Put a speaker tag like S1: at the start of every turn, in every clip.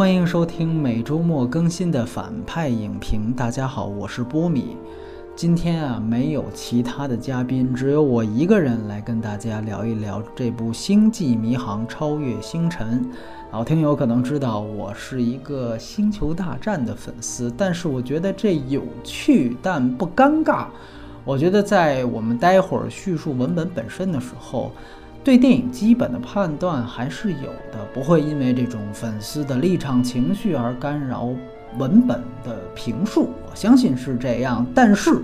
S1: 欢迎收听每周末更新的反派影评。大家好，我是波米。今天啊，没有其他的嘉宾，只有我一个人来跟大家聊一聊这部《星际迷航：超越星辰》。老听友可能知道，我是一个《星球大战》的粉丝，但是我觉得这有趣但不尴尬。我觉得在我们待会儿叙述文本本身的时候。对电影基本的判断还是有的，不会因为这种粉丝的立场情绪而干扰文本的评述，我相信是这样。但是，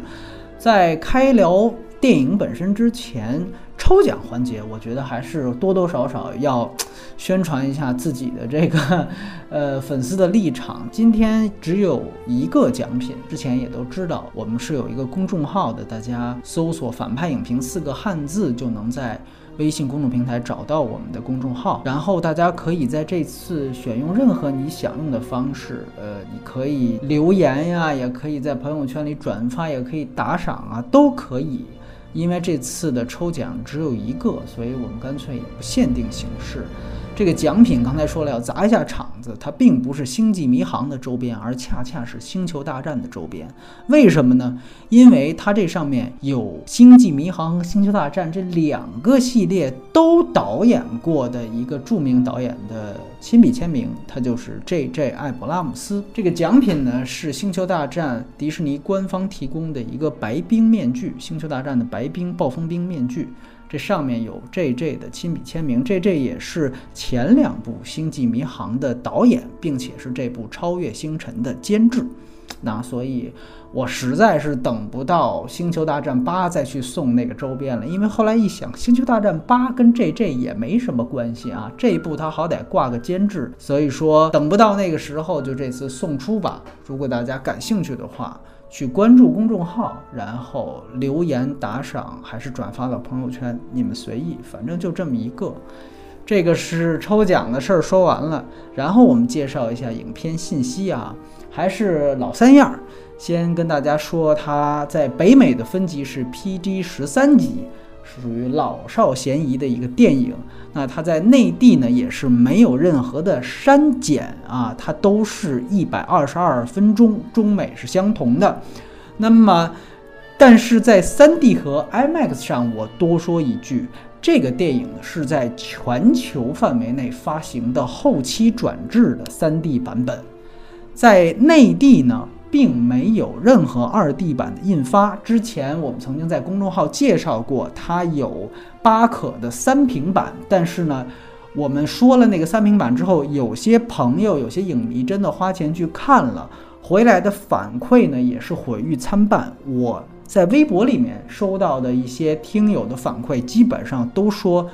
S1: 在开聊电影本身之前，抽奖环节，我觉得还是多多少少要宣传一下自己的这个呃粉丝的立场。今天只有一个奖品，之前也都知道，我们是有一个公众号的，大家搜索“反派影评”四个汉字就能在。微信公众平台找到我们的公众号，然后大家可以在这次选用任何你想用的方式，呃，你可以留言呀，也可以在朋友圈里转发，也可以打赏啊，都可以。因为这次的抽奖只有一个，所以我们干脆也不限定形式。这个奖品刚才说了要砸一下场子，它并不是星际迷航的周边，而恰恰是星球大战的周边。为什么呢？因为它这上面有星际迷航和星球大战这两个系列都导演过的一个著名导演的亲笔签名，他就是 J.J. 艾伯拉姆斯。这个奖品呢是星球大战迪士尼官方提供的一个白冰面具，星球大战的白冰暴风冰面具。这上面有 J.J. 的亲笔签名，J.J. 也是前两部《星际迷航》的导演，并且是这部《超越星辰》的监制。那所以，我实在是等不到《星球大战八》再去送那个周边了，因为后来一想，《星球大战八》跟 J.J. 也没什么关系啊，这一部他好歹挂个监制，所以说等不到那个时候，就这次送出吧。如果大家感兴趣的话。去关注公众号，然后留言打赏，还是转发到朋友圈，你们随意，反正就这么一个。这个是抽奖的事儿说完了，然后我们介绍一下影片信息啊，还是老三样儿，先跟大家说，它在北美的分级是 PG 十三级。属于老少咸宜的一个电影，那它在内地呢也是没有任何的删减啊，它都是一百二十二分钟，中美是相同的。那么，但是在 3D 和 IMAX 上，我多说一句，这个电影是在全球范围内发行的后期转制的 3D 版本，在内地呢。并没有任何二 D 版的印发。之前我们曾经在公众号介绍过，它有巴可的三屏版。但是呢，我们说了那个三屏版之后，有些朋友、有些影迷真的花钱去看了，回来的反馈呢也是毁誉参半。我在微博里面收到的一些听友的反馈，基本上都说，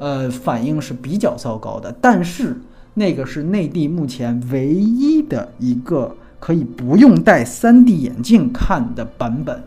S1: 呃，反应是比较糟糕的。但是那个是内地目前唯一的一个。可以不用戴 3D 眼镜看的版本，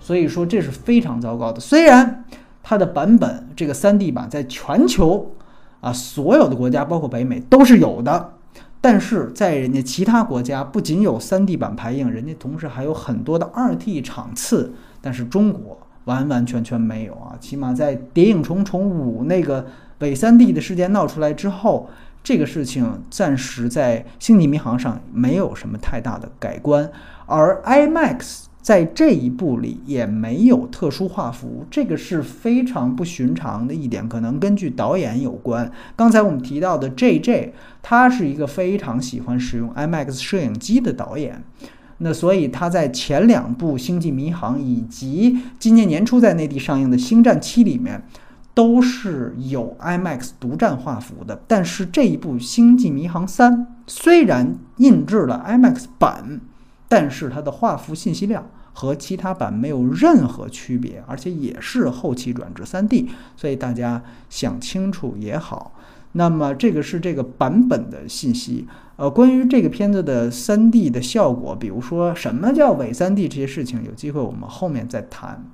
S1: 所以说这是非常糟糕的。虽然它的版本这个 3D 版在全球啊所有的国家，包括北美都是有的，但是在人家其他国家不仅有 3D 版排映，人家同时还有很多的 2D 场次，但是中国完完全全没有啊。起码在《谍影重重五》那个伪 3D 的事件闹出来之后。这个事情暂时在《星际迷航》上没有什么太大的改观，而 IMAX 在这一部里也没有特殊画幅，这个是非常不寻常的一点，可能根据导演有关。刚才我们提到的 JJ，他是一个非常喜欢使用 IMAX 摄影机的导演，那所以他在前两部《星际迷航》以及今年年初在内地上映的《星战七》里面。都是有 IMAX 独占画幅的，但是这一部《星际迷航三》虽然印制了 IMAX 版，但是它的画幅信息量和其他版没有任何区别，而且也是后期转至 3D，所以大家想清楚也好。那么这个是这个版本的信息。呃，关于这个片子的 3D 的效果，比如说什么叫伪 3D 这些事情，有机会我们后面再谈。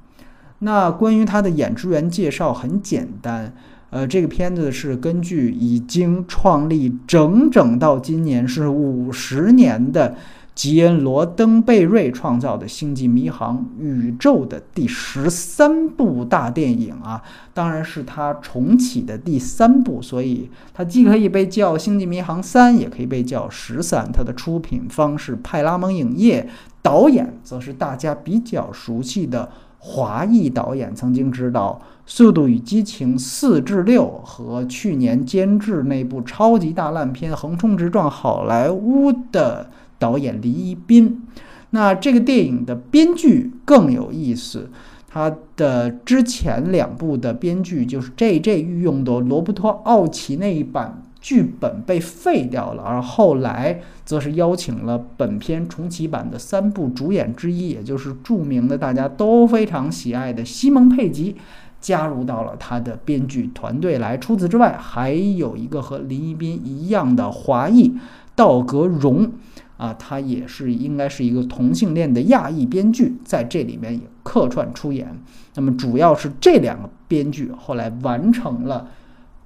S1: 那关于它的演职员介绍很简单，呃，这个片子是根据已经创立整整到今年是五十年的吉恩·罗登贝瑞创造的《星际迷航：宇宙》的第十三部大电影啊，当然是他重启的第三部，所以它既可以被叫《星际迷航三》，也可以被叫《十三》。它的出品方是派拉蒙影业，导演则是大家比较熟悉的华裔导演，曾经执导《速度与激情四至六》和去年监制那部超级大烂片《横冲直撞好莱坞》的。导演黎一斌，那这个电影的编剧更有意思，他的之前两部的编剧就是 J.J. 御用的罗伯托·奥奇那一版剧本被废掉了，而后来则是邀请了本片重启版的三部主演之一，也就是著名的大家都非常喜爱的西蒙·佩吉，加入到了他的编剧团队来。除此之外，还有一个和林一斌一样的华裔道格荣。啊，他也是应该是一个同性恋的亚裔编剧，在这里面也客串出演。那么主要是这两个编剧后来完成了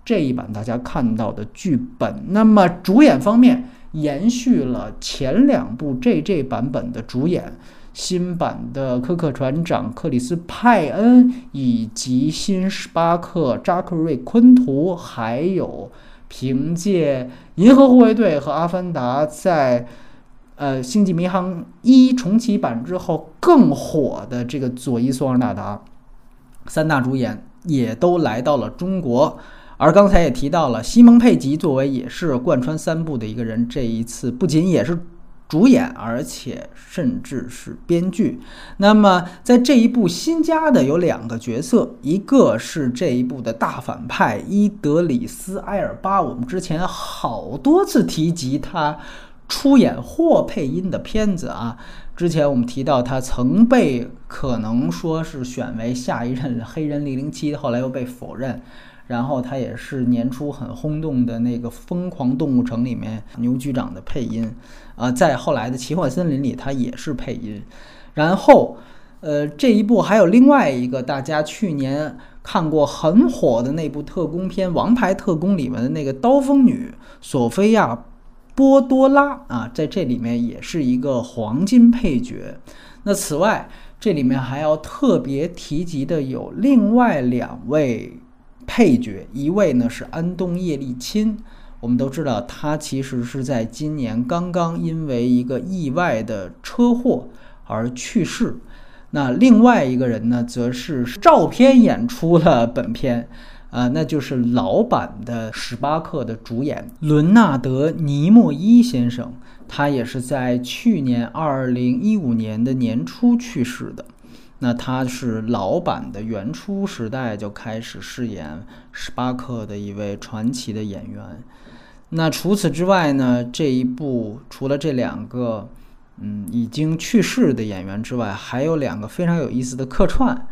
S1: 这一版大家看到的剧本。那么主演方面延续了前两部 JJ 版本的主演，新版的科克船长克里斯派恩以及新史巴克扎克瑞昆图，还有凭借《银河护卫队》和《阿凡达》在。呃，《星际迷航一》重启版之后更火的这个佐伊·索尔纳达，三大主演也都来到了中国。而刚才也提到了西蒙·佩吉，作为也是贯穿三部的一个人，这一次不仅也是主演，而且甚至是编剧。那么在这一部新加的有两个角色，一个是这一部的大反派伊德里斯·埃尔巴，我们之前好多次提及他。出演或配音的片子啊，之前我们提到他曾被可能说是选为下一任黑人零零七，后来又被否认。然后他也是年初很轰动的那个《疯狂动物城》里面牛局长的配音啊，在后来的《奇幻森林》里他也是配音。然后，呃，这一部还有另外一个大家去年看过很火的那部特工片《王牌特工》里面的那个刀锋女索菲亚。波多拉啊，在这里面也是一个黄金配角。那此外，这里面还要特别提及的有另外两位配角，一位呢是安东叶利钦，我们都知道他其实是在今年刚刚因为一个意外的车祸而去世。那另外一个人呢，则是照片演出了本片。啊，那就是老版的史巴克的主演伦纳德·尼莫伊先生，他也是在去年二零一五年的年初去世的。那他是老版的原初时代就开始饰演史巴克的一位传奇的演员。那除此之外呢，这一部除了这两个嗯已经去世的演员之外，还有两个非常有意思的客串。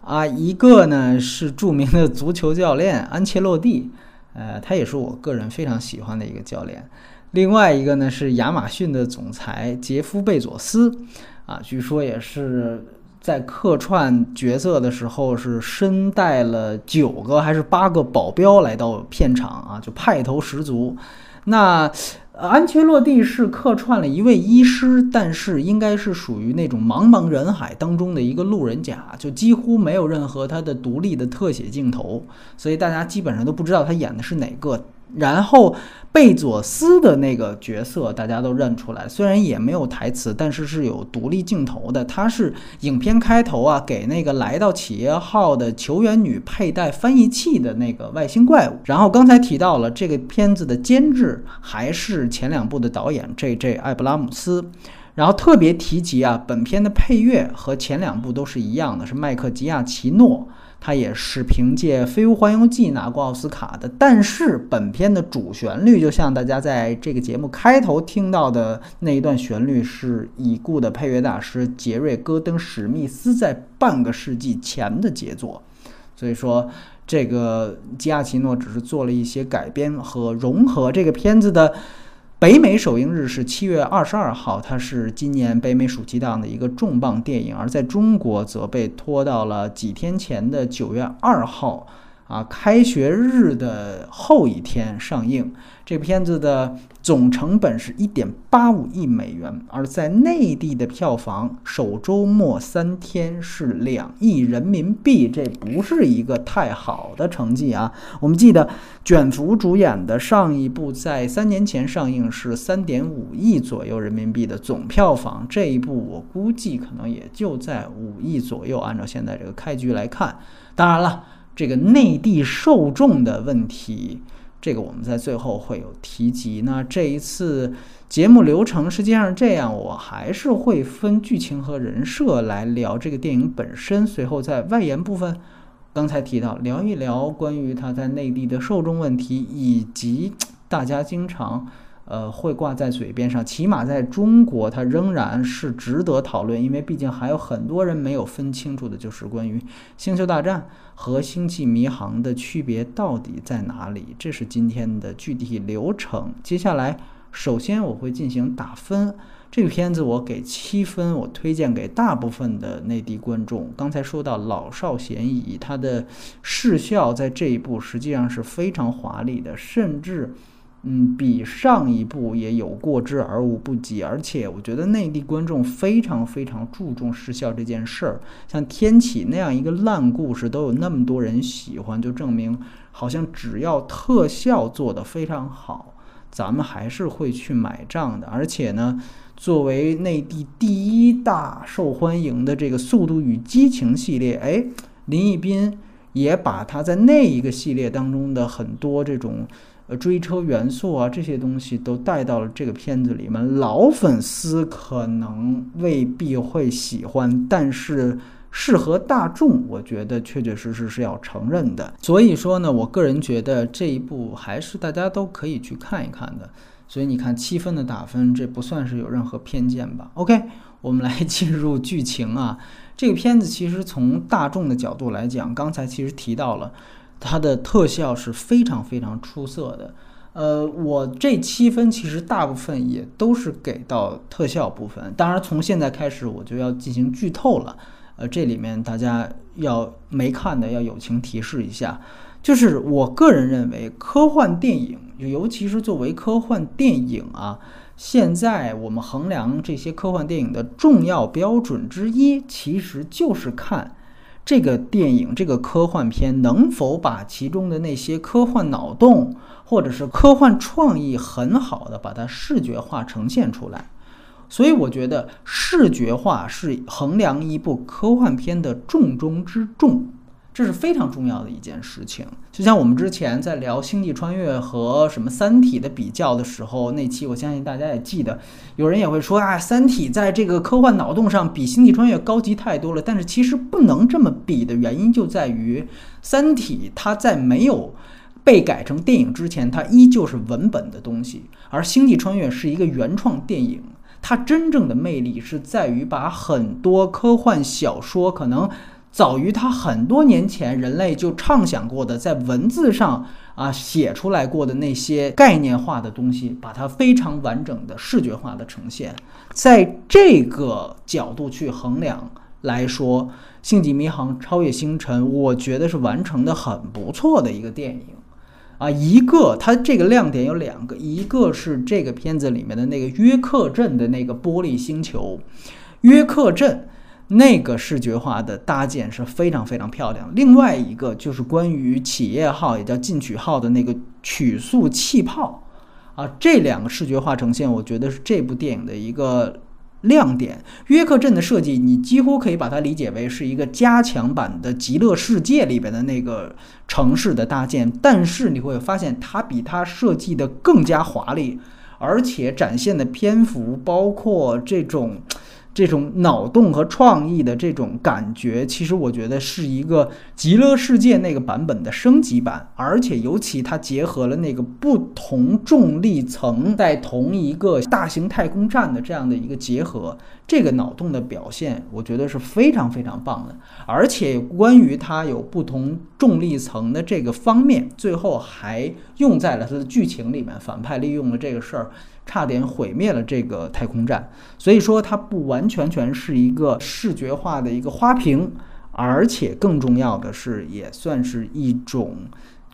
S1: 啊，一个呢是著名的足球教练安切洛蒂，呃，他也是我个人非常喜欢的一个教练。另外一个呢是亚马逊的总裁杰夫贝佐斯，啊，据说也是在客串角色的时候是身带了九个还是八个保镖来到片场啊，就派头十足。那。安切洛蒂是客串了一位医师，但是应该是属于那种茫茫人海当中的一个路人甲，就几乎没有任何他的独立的特写镜头，所以大家基本上都不知道他演的是哪个。然后贝佐斯的那个角色大家都认出来，虽然也没有台词，但是是有独立镜头的。他是影片开头啊，给那个来到企业号的球员女佩戴翻译器的那个外星怪物。然后刚才提到了这个片子的监制还是前两部的导演 J.J. 艾布拉姆斯。然后特别提及啊，本片的配乐和前两部都是一样的，是麦克吉亚奇诺。他也是凭借《飞屋环游记》拿过奥斯卡的，但是本片的主旋律，就像大家在这个节目开头听到的那一段旋律，是已故的配乐大师杰瑞·戈登·史密斯在半个世纪前的杰作。所以说，这个基亚奇诺只是做了一些改编和融合。这个片子的。北美首映日是七月二十二号，它是今年北美暑期档的一个重磅电影，而在中国则被拖到了几天前的九月二号。啊，开学日的后一天上映。这片子的总成本是一点八五亿美元，而在内地的票房首周末三天是两亿人民币，这不是一个太好的成绩啊。我们记得卷福主演的上一部在三年前上映是三点五亿左右人民币的总票房，这一部我估计可能也就在五亿左右。按照现在这个开局来看，当然了，这个内地受众的问题。这个我们在最后会有提及。那这一次节目流程实际上这样，我还是会分剧情和人设来聊这个电影本身。随后在外延部分，刚才提到聊一聊关于它在内地的受众问题，以及大家经常。呃，会挂在嘴边上，起码在中国，它仍然是值得讨论，因为毕竟还有很多人没有分清楚的，就是关于《星球大战》和《星际迷航》的区别到底在哪里。这是今天的具体流程。接下来，首先我会进行打分，这个片子我给七分，我推荐给大部分的内地观众。刚才说到老少咸宜，它的视效在这一部实际上是非常华丽的，甚至。嗯，比上一部也有过之而无不及，而且我觉得内地观众非常非常注重视效这件事儿。像《天启》那样一个烂故事都有那么多人喜欢，就证明好像只要特效做得非常好，咱们还是会去买账的。而且呢，作为内地第一大受欢迎的这个《速度与激情》系列，哎，林一斌也把他在那一个系列当中的很多这种。呃，追车元素啊，这些东西都带到了这个片子里面。老粉丝可能未必会喜欢，但是适合大众，我觉得确确实实是要承认的。所以说呢，我个人觉得这一部还是大家都可以去看一看的。所以你看七分的打分，这不算是有任何偏见吧？OK，我们来进入剧情啊。这个片子其实从大众的角度来讲，刚才其实提到了。它的特效是非常非常出色的，呃，我这七分其实大部分也都是给到特效部分。当然，从现在开始我就要进行剧透了，呃，这里面大家要没看的要友情提示一下，就是我个人认为科幻电影，尤其是作为科幻电影啊，现在我们衡量这些科幻电影的重要标准之一，其实就是看。这个电影，这个科幻片能否把其中的那些科幻脑洞或者是科幻创意很好的把它视觉化呈现出来？所以我觉得视觉化是衡量一部科幻片的重中之重。这是非常重要的一件事情，就像我们之前在聊《星际穿越》和什么《三体》的比较的时候，那期我相信大家也记得，有人也会说啊，《三体》在这个科幻脑洞上比《星际穿越》高级太多了。但是其实不能这么比的原因就在于，《三体》它在没有被改成电影之前，它依旧是文本的东西，而《星际穿越》是一个原创电影，它真正的魅力是在于把很多科幻小说可能。早于他很多年前，人类就畅想过的，在文字上啊写出来过的那些概念化的东西，把它非常完整的视觉化的呈现。在这个角度去衡量来说，《星际迷航：超越星辰》，我觉得是完成的很不错的一个电影啊。一个，它这个亮点有两个，一个是这个片子里面的那个约克镇的那个玻璃星球，约克镇。那个视觉化的搭建是非常非常漂亮。另外一个就是关于企业号，也叫进取号的那个曲速气泡，啊，这两个视觉化呈现，我觉得是这部电影的一个亮点。约克镇的设计，你几乎可以把它理解为是一个加强版的极乐世界里边的那个城市的搭建，但是你会发现它比它设计的更加华丽，而且展现的篇幅包括这种。这种脑洞和创意的这种感觉，其实我觉得是一个极乐世界那个版本的升级版，而且尤其它结合了那个不同重力层在同一个大型太空站的这样的一个结合，这个脑洞的表现，我觉得是非常非常棒的。而且关于它有不同重力层的这个方面，最后还用在了它的剧情里面，反派利用了这个事儿。差点毁灭了这个太空站，所以说它不完全全是一个视觉化的一个花瓶，而且更重要的是，也算是一种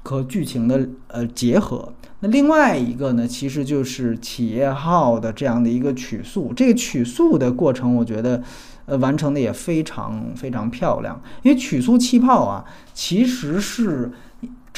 S1: 和剧情的呃结合。那另外一个呢，其实就是企业号的这样的一个曲速，这个曲速的过程，我觉得呃完成的也非常非常漂亮。因为曲速气泡啊，其实是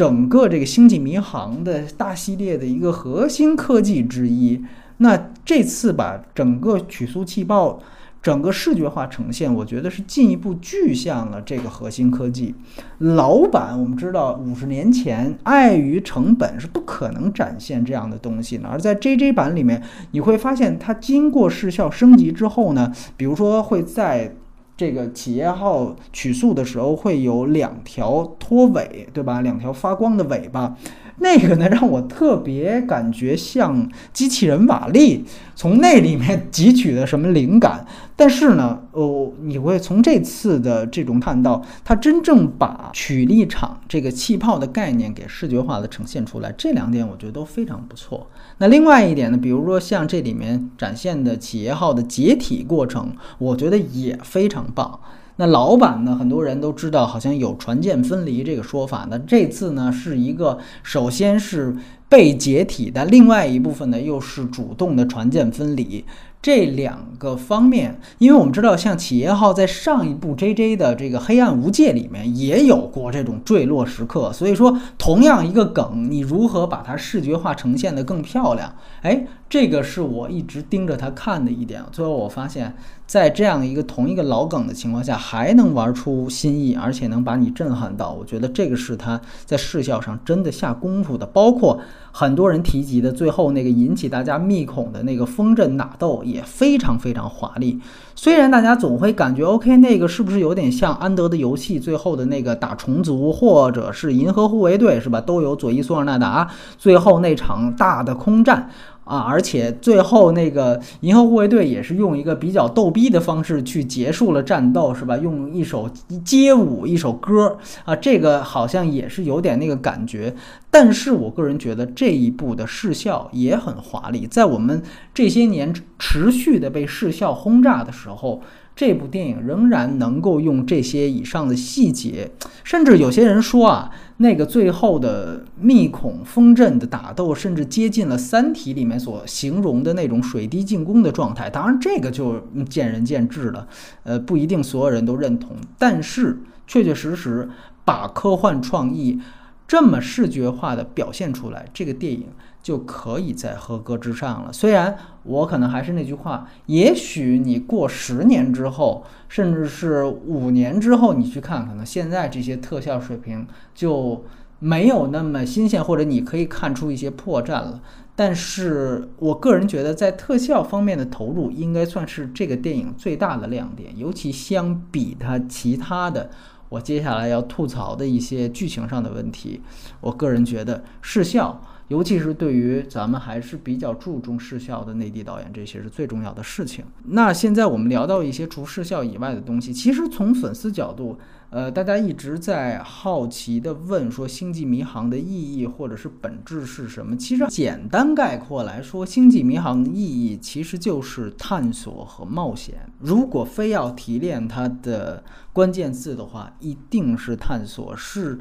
S1: 整个这个星际迷航的大系列的一个核心科技之一。那这次把整个曲速气泡。整个视觉化呈现，我觉得是进一步具象了这个核心科技。老版我们知道，五十年前碍于成本是不可能展现这样的东西的。而在 JJ 版里面，你会发现它经过视效升级之后呢，比如说会在这个企业号取速的时候会有两条拖尾，对吧？两条发光的尾巴。那个呢，让我特别感觉像机器人瓦力，从那里面汲取的什么灵感？但是呢，哦，你会从这次的这种看到，它真正把曲力场这个气泡的概念给视觉化的呈现出来，这两点我觉得都非常不错。那另外一点呢，比如说像这里面展现的企业号的解体过程，我觉得也非常棒。那老版呢？很多人都知道，好像有船舰分离这个说法。那这次呢，是一个首先是被解体，的另外一部分呢，又是主动的船舰分离。这两个方面，因为我们知道，像企业号在上一部 JJ 的这个《黑暗无界》里面也有过这种坠落时刻，所以说同样一个梗，你如何把它视觉化呈现的更漂亮？哎，这个是我一直盯着它看的一点。最后我发现，在这样一个同一个老梗的情况下，还能玩出新意，而且能把你震撼到，我觉得这个是他在视效上真的下功夫的，包括。很多人提及的最后那个引起大家密恐的那个风阵纳豆也非常非常华丽。虽然大家总会感觉 OK，那个是不是有点像安德的游戏最后的那个打虫族，或者是银河护卫队是吧？都有佐伊苏尔纳达最后那场大的空战。啊，而且最后那个银河护卫队也是用一个比较逗逼的方式去结束了战斗，是吧？用一首街舞，一首歌啊，这个好像也是有点那个感觉。但是我个人觉得这一部的视效也很华丽，在我们这些年持续的被视效轰炸的时候。这部电影仍然能够用这些以上的细节，甚至有些人说啊，那个最后的密孔风阵的打斗，甚至接近了《三体》里面所形容的那种水滴进攻的状态。当然，这个就见仁见智了，呃，不一定所有人都认同。但是，确确实实把科幻创意这么视觉化的表现出来，这个电影。就可以在合格之上了。虽然我可能还是那句话，也许你过十年之后，甚至是五年之后，你去看，可能现在这些特效水平就没有那么新鲜，或者你可以看出一些破绽了。但是我个人觉得，在特效方面的投入，应该算是这个电影最大的亮点。尤其相比它其他的，我接下来要吐槽的一些剧情上的问题，我个人觉得视效。尤其是对于咱们还是比较注重视效的内地导演，这些是最重要的事情。那现在我们聊到一些除视效以外的东西，其实从粉丝角度，呃，大家一直在好奇的问说，《星际迷航》的意义或者是本质是什么？其实简单概括来说，《星际迷航》的意义其实就是探索和冒险。如果非要提炼它的关键字的话，一定是探索，是。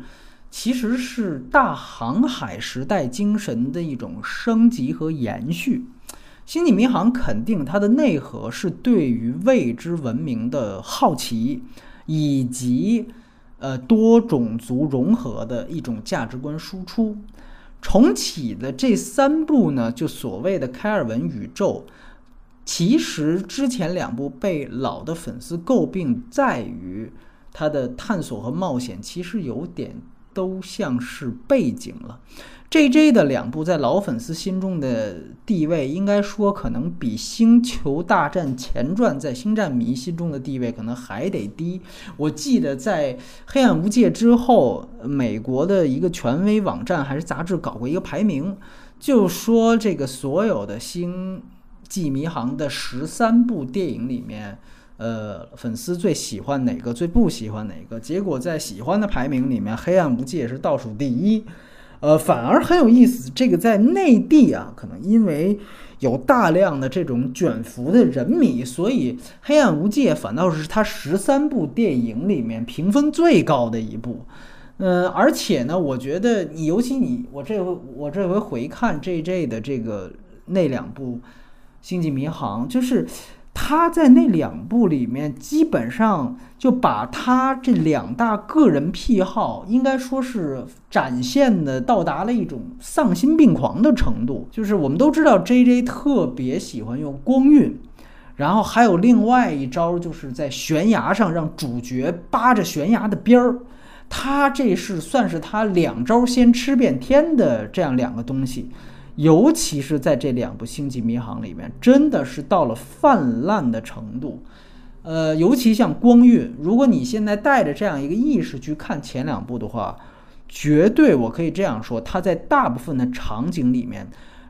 S1: 其实是大航海时代精神的一种升级和延续。星际迷航肯定它的内核是对于未知文明的好奇，以及呃多种族融合的一种价值观输出。重启的这三部呢，就所谓的开尔文宇宙，其实之前两部被老的粉丝诟病在于它的探索和冒险，其实有点。都像是背景了。J J 的两部在老粉丝心中的地位，应该说可能比《星球大战前传》在星战迷心中的地位可能还得低。我记得在《黑暗无界》之后，美国的一个权威网站还是杂志搞过一个排名，就说这个所有的《星际迷航》的十三部电影里面。呃，粉丝最喜欢哪个？最不喜欢哪个？结果在喜欢的排名里面，《黑暗无界》是倒数第一。呃，反而很有意思。这个在内地啊，可能因为有大量的这种卷福的人迷，所以《黑暗无界》反倒是他十三部电影里面评分最高的一部。嗯，而且呢，我觉得你尤其你我这回我这回回看 J J 的这个那两部《星际迷航》，就是。他在那两部里面，基本上就把他这两大个人癖好，应该说是展现的到达了一种丧心病狂的程度。就是我们都知道，J J 特别喜欢用光晕，然后还有另外一招，就是在悬崖上让主角扒着悬崖的边儿。他这是算是他两招先吃遍天的这样两个东西。尤其是在这两部《星际迷航》里面，真的是到了泛滥的程度。呃，尤其像光晕，如果你现在带着这样一个意识去看前两部的话，绝对我可以这样说，它在大部分的场景里面。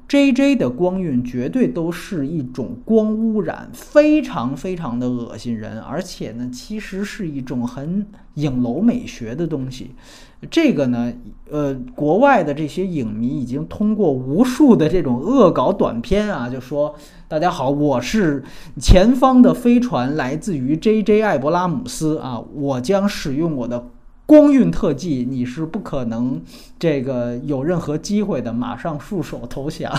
S1: J J 的光晕绝对都是一种光污染，非常非常的恶心人，而且呢，其实是一种很影楼美学的东西。这个呢，呃，国外的这些影迷已经通过无数的这种恶搞短片啊，就说大家好，我是前方的飞船，来自于 J J 艾伯拉姆斯啊，我将使用我的。光晕特技，你是不可能这个有任何机会的，马上束手投降。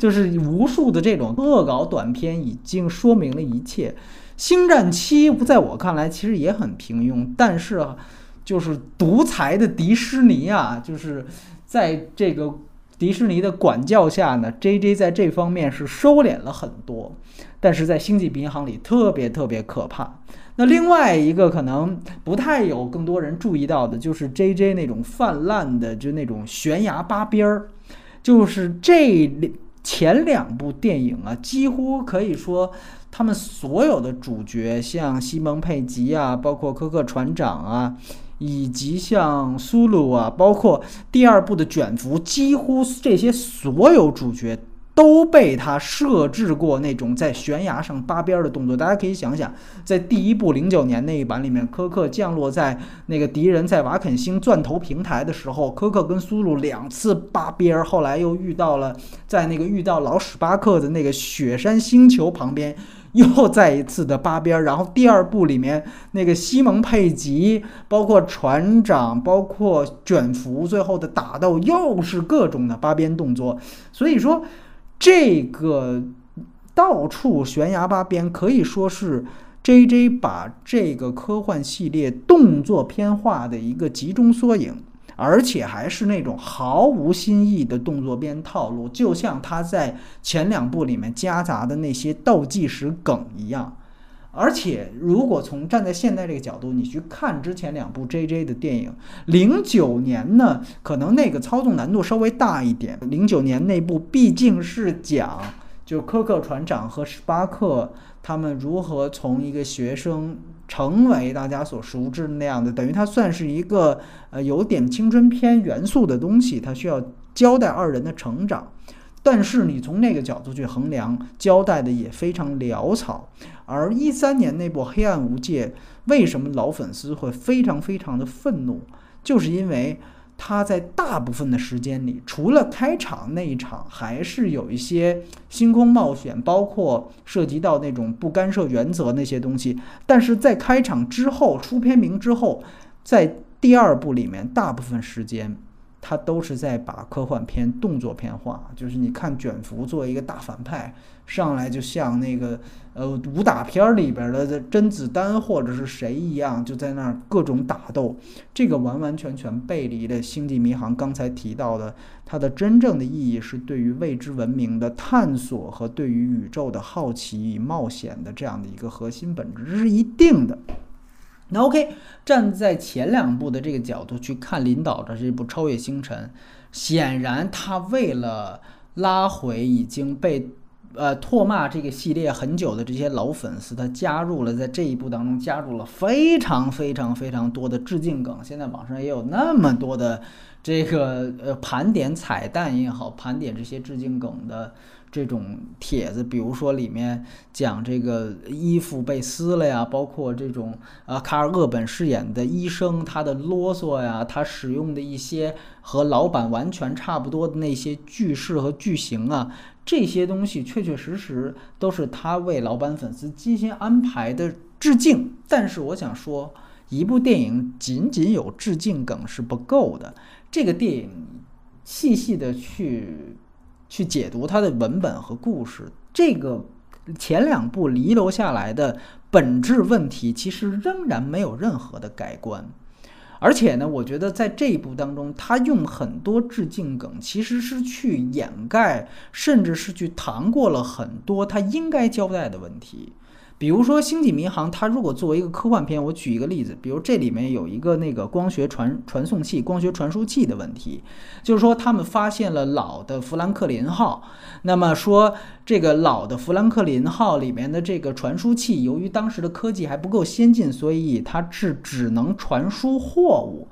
S1: 就是无数的这种恶搞短片已经说明了一切。星战七在我看来其实也很平庸，但是就是独裁的迪士尼啊，就是在这个迪士尼的管教下呢，J J 在这方面是收敛了很多，但是在星际迷航里特别特别可怕。那另外一个可能不太有更多人注意到的，就是 J J 那种泛滥的，就那种悬崖扒边儿，就是这前两部电影啊，几乎可以说他们所有的主角，像西蒙佩吉啊，包括科克船长啊，以及像苏鲁啊，包括第二部的卷福，几乎这些所有主角。都被他设置过那种在悬崖上扒边的动作，大家可以想想，在第一部零九年那一版里面，科克降落在那个敌人在瓦肯星钻头平台的时候，科克跟苏鲁两次扒边，后来又遇到了在那个遇到老史巴克的那个雪山星球旁边，又再一次的扒边。然后第二部里面那个西蒙佩吉，包括船长，包括卷福，最后的打斗又是各种的扒边动作，所以说。这个到处悬崖扒边，可以说是 J J 把这个科幻系列动作片化的一个集中缩影，而且还是那种毫无新意的动作片套路，就像他在前两部里面夹杂的那些倒计时梗一样。而且，如果从站在现在这个角度，你去看之前两部 J J 的电影，零九年呢，可能那个操纵难度稍微大一点。零九年那部毕竟是讲，就科克船长和史巴克他们如何从一个学生成为大家所熟知的那样的，等于它算是一个呃有点青春片元素的东西，它需要交代二人的成长。但是你从那个角度去衡量，交代的也非常潦草。而一三年那部《黑暗无界》，为什么老粉丝会非常非常的愤怒？就是因为他在大部分的时间里，除了开场那一场，还是有一些星空冒险，包括涉及到那种不干涉原则那些东西。但是在开场之后，出片名之后，在第二部里面，大部分时间。他都是在把科幻片动作片化，就是你看卷福作为一个大反派，上来就像那个呃武打片里边的甄子丹或者是谁一样，就在那儿各种打斗，这个完完全全背离了《星际迷航》刚才提到的，它的真正的意义是对于未知文明的探索和对于宇宙的好奇与冒险的这样的一个核心本质，这是一定的。那 OK，站在前两部的这个角度去看领导的这部《超越星辰》，显然他为了拉回已经被呃唾骂这个系列很久的这些老粉丝，他加入了在这一部当中加入了非常非常非常多的致敬梗。现在网上也有那么多的这个呃盘点彩蛋也好，盘点这些致敬梗的。这种帖子，比如说里面讲这个衣服被撕了呀，包括这种呃卡尔厄本饰演的医生他的啰嗦呀，他使用的一些和老板完全差不多的那些句式和句型啊，这些东西确确实实都是他为老板粉丝精心安排的致敬。但是我想说，一部电影仅仅有致敬梗是不够的，这个电影细细的去。去解读它的文本和故事，这个前两部遗留下来的本质问题，其实仍然没有任何的改观。而且呢，我觉得在这一部当中，他用很多致敬梗，其实是去掩盖，甚至是去谈过了很多他应该交代的问题。比如说《星际迷航》，它如果作为一个科幻片，我举一个例子，比如这里面有一个那个光学传传送器、光学传输器的问题，就是说他们发现了老的富兰克林号，那么说这个老的富兰克林号里面的这个传输器，由于当时的科技还不够先进，所以它是只能传输货物。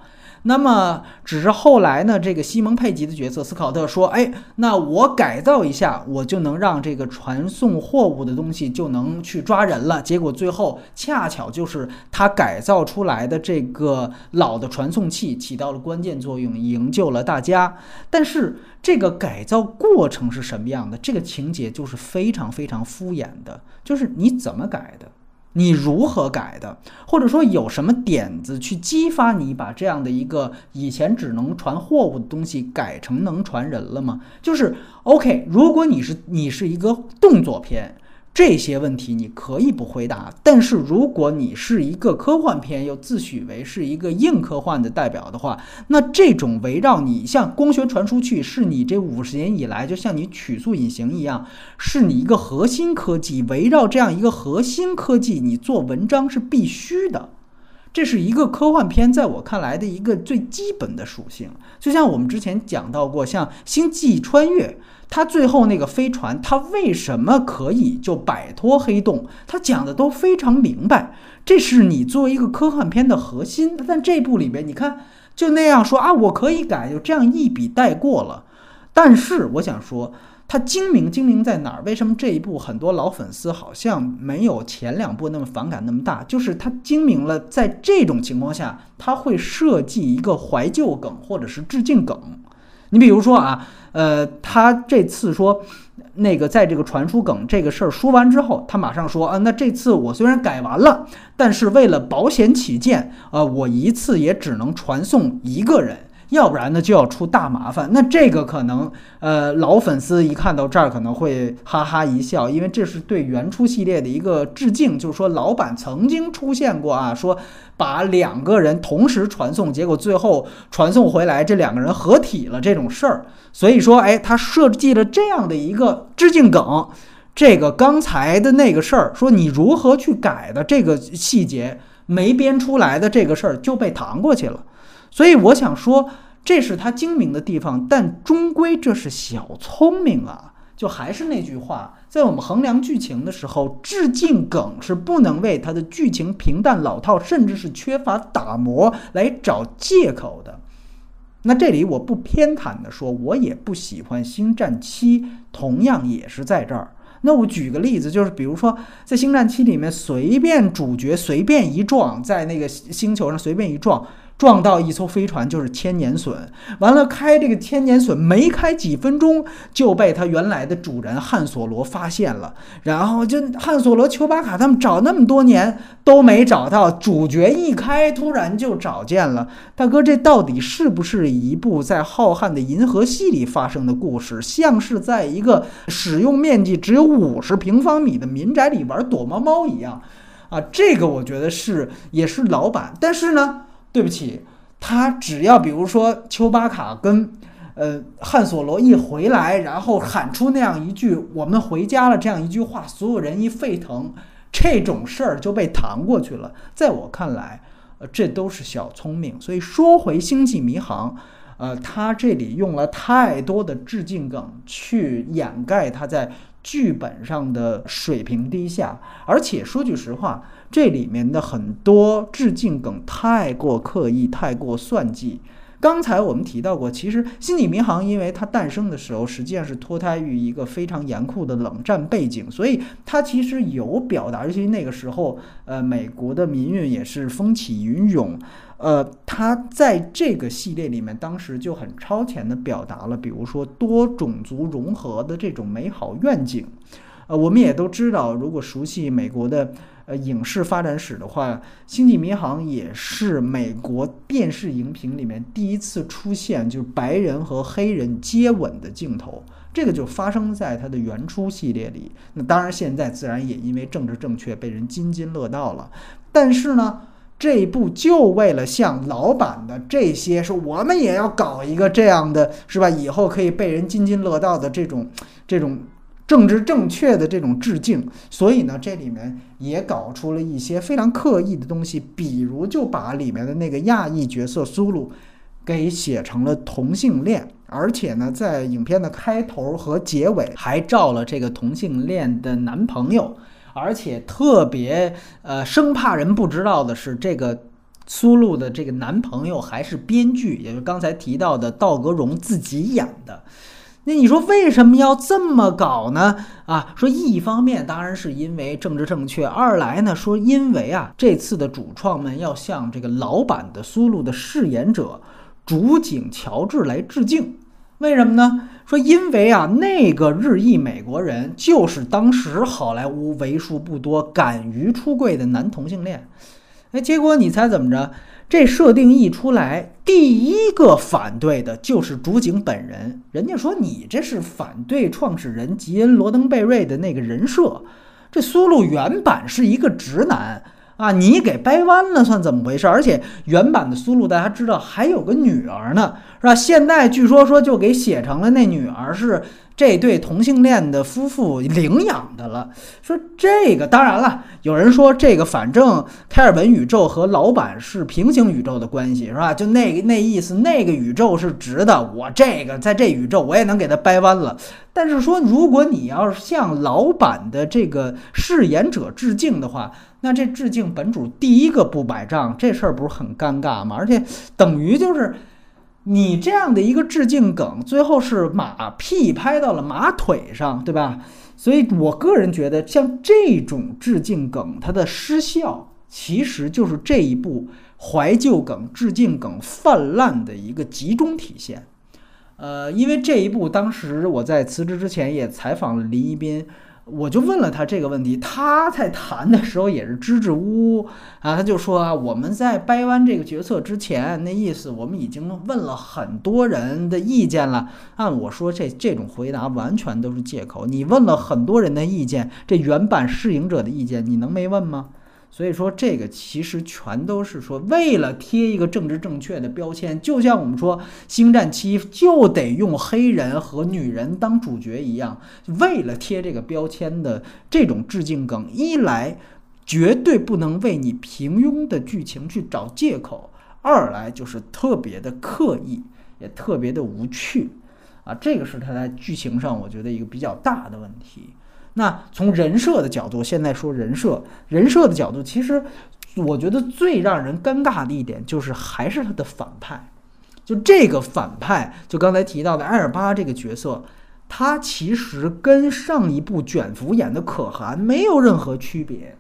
S1: 那么，只是后来呢，这个西蒙佩吉的角色斯考特说：“哎，那我改造一下，我就能让这个传送货物的东西就能去抓人了。”结果最后恰巧就是他改造出来的这个老的传送器起到了关键作用，营救了大家。但是这个改造过程是什么样的？这个情节就是非常非常敷衍的，就是你怎么改的？你如何改的，或者说有什么点子去激发你把这样的一个以前只能传货物的东西改成能传人了吗？就是 OK，如果你是你是一个动作片。这些问题你可以不回答，但是如果你是一个科幻片，又自诩为是一个硬科幻的代表的话，那这种围绕你像光学传输器，是你这五十年以来，就像你曲速隐形一样，是你一个核心科技，围绕这样一个核心科技，你做文章是必须的。这是一个科幻片在我看来的一个最基本的属性。就像我们之前讲到过，像《星际穿越》。他最后那个飞船，他为什么可以就摆脱黑洞？他讲的都非常明白，这是你作为一个科幻片的核心。但这部里边，你看就那样说啊，我可以改，就这样一笔带过了。但是我想说，他精明精明在哪儿？为什么这一部很多老粉丝好像没有前两部那么反感那么大？就是他精明了，在这种情况下，他会设计一个怀旧梗或者是致敬梗。你比如说啊。呃，他这次说，那个在这个传输梗这个事儿说完之后，他马上说啊，那这次我虽然改完了，但是为了保险起见，呃，我一次也只能传送一个人。要不然呢，就要出大麻烦。那这个可能，呃，老粉丝一看到这儿可能会哈哈一笑，因为这是对原初系列的一个致敬。就是说，老板曾经出现过啊，说把两个人同时传送，结果最后传送回来这两个人合体了这种事儿。所以说，哎，他设计了这样的一个致敬梗。这个刚才的那个事儿，说你如何去改的这个细节没编出来的这个事儿就被搪过去了。所以我想说，这是他精明的地方，但终归这是小聪明啊！就还是那句话，在我们衡量剧情的时候，致敬梗是不能为他的剧情平淡老套，甚至是缺乏打磨来找借口的。那这里我不偏袒的说，我也不喜欢《星战七》，同样也是在这儿。那我举个例子，就是比如说在《星战七》里面，随便主角随便一撞，在那个星球上随便一撞。撞到一艘飞船就是千年隼，完了开这个千年隼没开几分钟就被他原来的主人汉索罗发现了，然后就汉索罗、丘巴卡他们找那么多年都没找到，主角一开突然就找见了。大哥，这到底是不是一部在浩瀚的银河系里发生的故事？像是在一个使用面积只有五十平方米的民宅里玩躲猫猫一样啊？这个我觉得是也是老板，但是呢。对不起，他只要比如说丘巴卡跟呃汉索罗一回来，然后喊出那样一句“我们回家了”这样一句话，所有人一沸腾，这种事儿就被弹过去了。在我看来，呃，这都是小聪明。所以说回《星际迷航》，呃，他这里用了太多的致敬梗去掩盖他在剧本上的水平低下，而且说句实话，这里面的很多致敬梗太过刻意，太过算计。刚才我们提到过，其实《星际迷航》因为它诞生的时候，实际上是脱胎于一个非常严酷的冷战背景，所以它其实有表达，尤其那个时候，呃，美国的民运也是风起云涌，呃，它在这个系列里面，当时就很超前的表达了，比如说多种族融合的这种美好愿景。呃，我们也都知道，如果熟悉美国的。呃，影视发展史的话，《星际迷航》也是美国电视荧屏里面第一次出现就是白人和黑人接吻的镜头，这个就发生在它的原初系列里。那当然，现在自然也因为政治正确被人津津乐道了。但是呢，这一部就为了向老版的这些说，我们也要搞一个这样的，是吧？以后可以被人津津乐道的这种这种。政治正确的这种致敬，所以呢，这里面也搞出了一些非常刻意的东西，比如就把里面的那个亚裔角色苏鲁给写成了同性恋，而且呢，在影片的开头和结尾还照了这个同性恋的男朋友，而且特别呃生怕人不知道的是，这个苏露的这个男朋友还是编剧，也就是刚才提到的道格荣自己演的。那你说为什么要这么搞呢？啊，说一方面当然是因为政治正确，二来呢说因为啊这次的主创们要向这个老版的苏露的饰演者竹井乔治来致敬。为什么呢？说因为啊那个日裔美国人就是当时好莱坞为数不多敢于出柜的男同性恋。哎，结果你猜怎么着？这设定一出来，第一个反对的就是竹井本人。人家说你这是反对创始人吉恩·罗登贝瑞的那个人设。这苏露原版是一个直男啊，你给掰弯了，算怎么回事？而且原版的苏露大家知道还有个女儿呢，是吧？现在据说说就给写成了那女儿是。这对同性恋的夫妇领养的了。说这个当然了，有人说这个反正开尔文宇宙和老板是平行宇宙的关系，是吧？就那那意思，那个宇宙是直的，我这个在这宇宙我也能给他掰弯了。但是说，如果你要是向老板的这个饰演者致敬的话，那这致敬本主第一个不摆账，这事儿不是很尴尬吗？而且等于就是。你这样的一个致敬梗，最后是马屁拍到了马腿上，对吧？所以我个人觉得，像这种致敬梗，它的失效，其实就是这一部怀旧梗、致敬梗泛滥的一个集中体现。呃，因为这一部，当时我在辞职之前也采访了林一斌。我就问了他这个问题，他在谈的时候也是支支吾吾啊，他就说啊，我们在掰弯这个决策之前，那意思我们已经问了很多人的意见了。按我说，这这种回答完全都是借口。你问了很多人的意见，这原版适应者的意见，你能没问吗？所以说，这个其实全都是说，为了贴一个政治正确的标签，就像我们说《星战七》就得用黑人和女人当主角一样，为了贴这个标签的这种致敬梗，一来绝对不能为你平庸的剧情去找借口，二来就是特别的刻意，也特别的无趣，啊，这个是他在剧情上我觉得一个比较大的问题。那从人设的角度，现在说人设，人设的角度，其实我觉得最让人尴尬的一点就是还是他的反派，就这个反派，就刚才提到的埃尔巴这个角色，他其实跟上一部卷福演的可汗没有任何区别，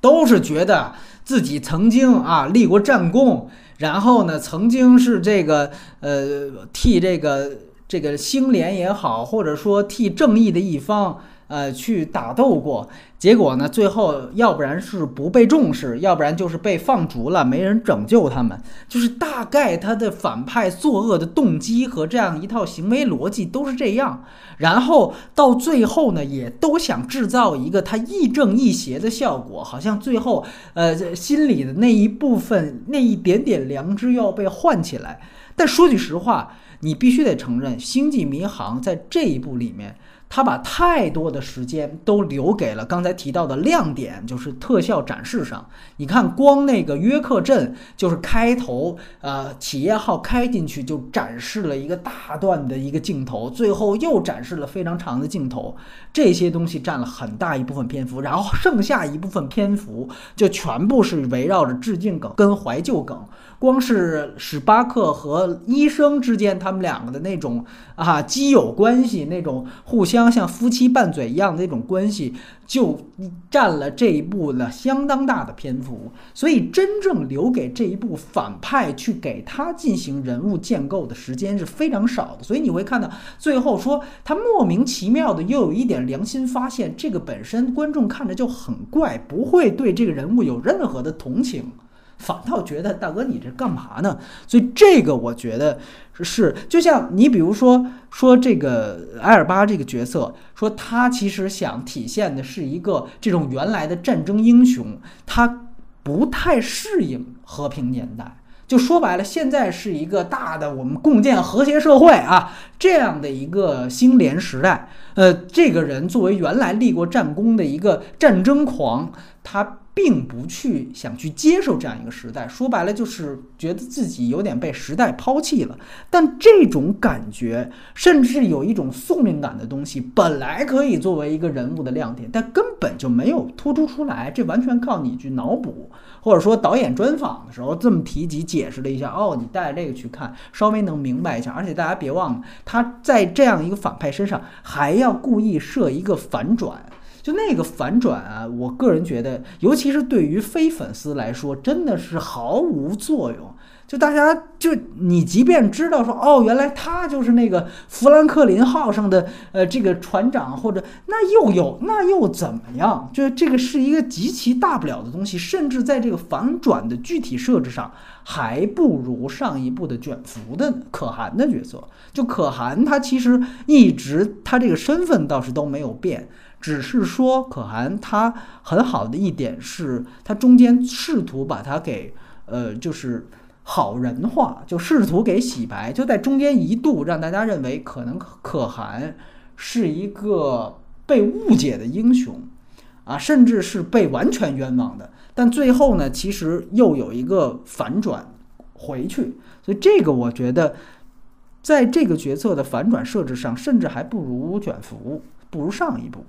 S1: 都是觉得自己曾经啊立过战功，然后呢曾经是这个呃替这个这个星联也好，或者说替正义的一方。呃，去打斗过，结果呢，最后要不然是不被重视，要不然就是被放逐了，没人拯救他们。就是大概他的反派作恶的动机和这样一套行为逻辑都是这样。然后到最后呢，也都想制造一个他亦正亦邪的效果，好像最后呃心里的那一部分那一点点良知要被唤起来。但说句实话，你必须得承认，《星际迷航》在这一部里面。他把太多的时间都留给了刚才提到的亮点，就是特效展示上。你看，光那个约克镇，就是开头，呃，企业号开进去就展示了一个大段的一个镜头，最后又展示了非常长的镜头，这些东西占了很大一部分篇幅，然后剩下一部分篇幅就全部是围绕着致敬梗跟怀旧梗。光是史巴克和医生之间，他们两个的那种啊基友关系，那种互相像夫妻拌嘴一样的那种关系，就占了这一部的相当大的篇幅。所以，真正留给这一部反派去给他进行人物建构的时间是非常少的。所以你会看到最后说他莫名其妙的又有一点良心发现，这个本身观众看着就很怪，不会对这个人物有任何的同情。反倒觉得大哥你这干嘛呢？所以这个我觉得是，就像你比如说说这个埃尔巴这个角色，说他其实想体现的是一个这种原来的战争英雄，他不太适应和平年代。就说白了，现在是一个大的我们共建和谐社会啊这样的一个兴联时代。呃，这个人作为原来立过战功的一个战争狂，他。并不去想去接受这样一个时代，说白了就是觉得自己有点被时代抛弃了。但这种感觉，甚至有一种宿命感的东西，本来可以作为一个人物的亮点，但根本就没有突出出来。这完全靠你去脑补，或者说导演专访的时候这么提及解释了一下。哦，你带着这个去看，稍微能明白一下。而且大家别忘了，他在这样一个反派身上还要故意设一个反转。就那个反转啊，我个人觉得，尤其是对于非粉丝来说，真的是毫无作用。就大家就你即便知道说，哦，原来他就是那个富兰克林号上的呃这个船长，或者那又有那又怎么样？就这个是一个极其大不了的东西，甚至在这个反转的具体设置上，还不如上一部的卷福的可汗的角色。就可汗他其实一直他这个身份倒是都没有变。只是说，可汗他很好的一点是，他中间试图把他给呃，就是好人化，就试图给洗白，就在中间一度让大家认为可能可汗是一个被误解的英雄啊，甚至是被完全冤枉的。但最后呢，其实又有一个反转回去，所以这个我觉得，在这个角色的反转设置上，甚至还不如卷福，不如上一部。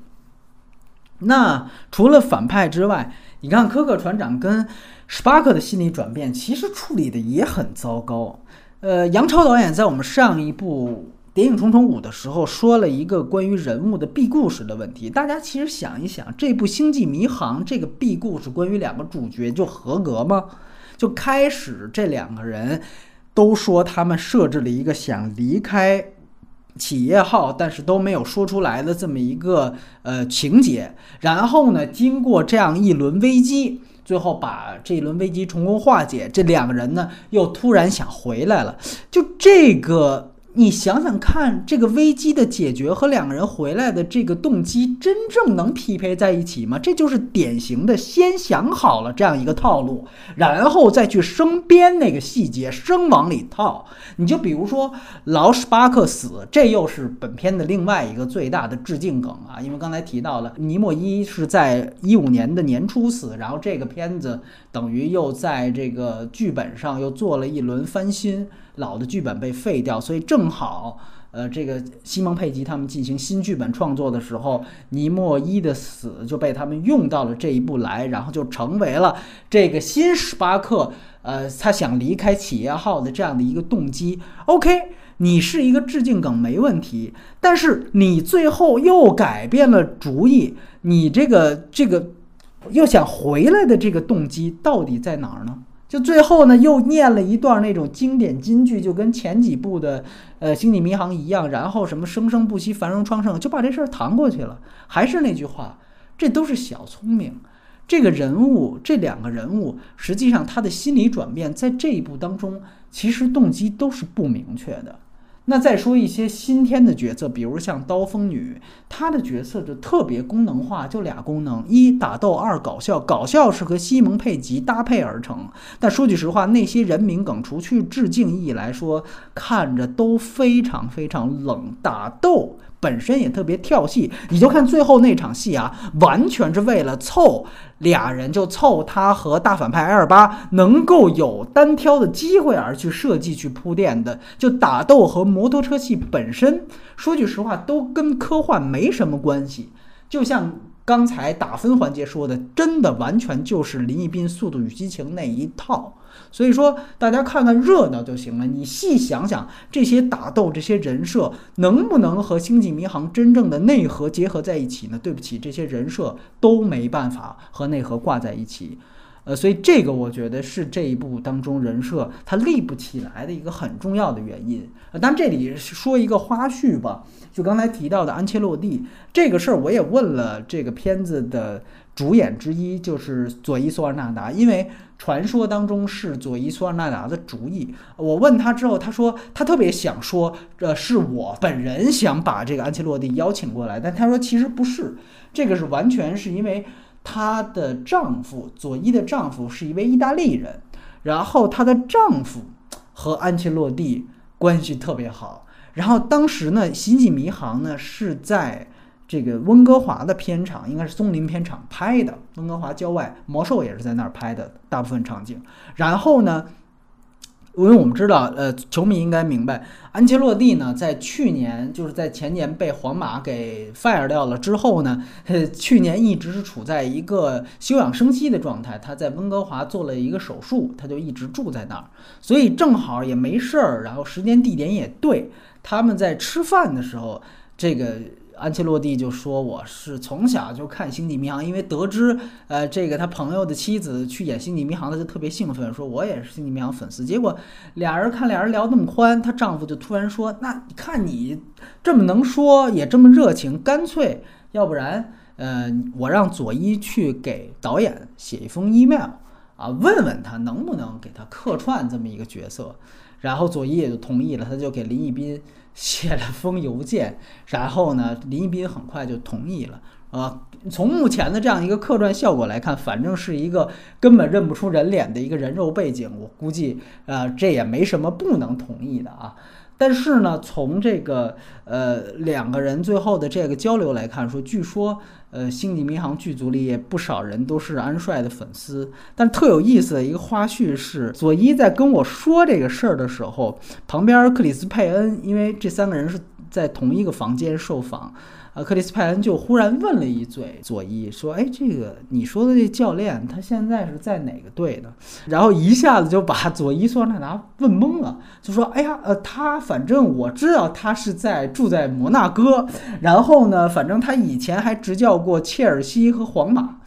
S1: 那除了反派之外，你看科克船长跟史巴克的心理转变，其实处理的也很糟糕。呃，杨超导演在我们上一部《谍影重重五》的时候说了一个关于人物的 B 故事的问题。大家其实想一想，这部《星际迷航》这个 B 故事关于两个主角就合格吗？就开始这两个人都说他们设置了一个想离开。企业号，但是都没有说出来的这么一个呃情节，然后呢，经过这样一轮危机，最后把这一轮危机成功化解，这两个人呢又突然想回来了，就这个。你想想看，这个危机的解决和两个人回来的这个动机，真正能匹配在一起吗？这就是典型的先想好了这样一个套路，然后再去生编那个细节，生往里套。你就比如说劳什巴克死，这又是本片的另外一个最大的致敬梗啊，因为刚才提到了尼莫伊是在一五年的年初死，然后这个片子等于又在这个剧本上又做了一轮翻新。老的剧本被废掉，所以正好，呃，这个西蒙佩吉他们进行新剧本创作的时候，尼莫伊的死就被他们用到了这一步来，然后就成为了这个新史巴克，呃，他想离开企业号的这样的一个动机。OK，你是一个致敬梗没问题，但是你最后又改变了主意，你这个这个又想回来的这个动机到底在哪儿呢？就最后呢，又念了一段那种经典金句，就跟前几部的呃《星际迷航》一样，然后什么生生不息、繁荣昌盛，就把这事儿搪过去了。还是那句话，这都是小聪明。这个人物，这两个人物，实际上他的心理转变，在这一步当中，其实动机都是不明确的。那再说一些新添的角色，比如像刀锋女，她的角色就特别功能化，就俩功能：一打斗，二搞笑。搞笑是和西蒙佩吉搭配而成。但说句实话，那些人名梗，除去致敬意义来说，看着都非常非常冷。打斗本身也特别跳戏。你就看最后那场戏啊，完全是为了凑俩人，就凑他和大反派埃尔巴能够有单挑的机会而去设计、去铺垫的。就打斗和摩托车戏本身，说句实话，都跟科幻没什么关系。就像刚才打分环节说的，真的完全就是林一斌《速度与激情》那一套。所以说，大家看看热闹就行了。你细想想，这些打斗、这些人设，能不能和《星际迷航》真正的内核结合在一起呢？对不起，这些人设都没办法和内核挂在一起。呃，所以这个我觉得是这一部当中人设它立不起来的一个很重要的原因。呃，当这里说一个花絮吧，就刚才提到的安切洛蒂这个事儿，我也问了这个片子的主演之一，就是佐伊·索尔纳达，因为。传说当中是佐伊·苏尔纳达的主意。我问他之后，他说他特别想说，呃，是我本人想把这个安切洛蒂邀请过来，但他说其实不是，这个是完全是因为她的丈夫佐伊的丈夫是一位意大利人，然后她的丈夫和安切洛蒂关系特别好，然后当时呢，《星际迷航》呢是在。这个温哥华的片场应该是松林片场拍的，温哥华郊外，魔兽也是在那儿拍的大部分场景。然后呢，因为我们知道，呃，球迷应该明白，安切洛蒂呢，在去年就是在前年被皇马给 fire 掉了之后呢，呃，去年一直是处在一个休养生息的状态。他在温哥华做了一个手术，他就一直住在那儿，所以正好也没事儿，然后时间地点也对。他们在吃饭的时候，这个。安切洛蒂就说：“我是从小就看《星际迷航》，因为得知，呃，这个他朋友的妻子去演《星际迷航》，他就特别兴奋，说我也是《星际迷航》粉丝。结果俩人看俩人聊那么欢，她丈夫就突然说：‘那你看你这么能说，也这么热情，干脆要不然，呃，我让佐伊去给导演写一封 email 啊，问问他能不能给他客串这么一个角色。’然后佐伊也就同意了，他就给林一斌。” 写了封邮件，然后呢，林一斌很快就同意了。呃，从目前的这样一个客串效果来看，反正是一个根本认不出人脸的一个人肉背景，我估计，呃，这也没什么不能同意的啊。但是呢，从这个呃两个人最后的这个交流来看，说据说呃《星际迷航》剧组里也不少人都是安帅的粉丝。但特有意思的一个花絮是，佐伊在跟我说这个事儿的时候，旁边克里斯佩恩，因为这三个人是在同一个房间受访。克里斯派恩就忽然问了一嘴佐伊，说：“哎，这个你说的这教练，他现在是在哪个队呢？”然后一下子就把 佐伊索纳达问懵了，就说：“哎呀，呃，他反正我知道他是在住在摩纳哥，然后呢，反正他以前还执教过切尔西和皇马。”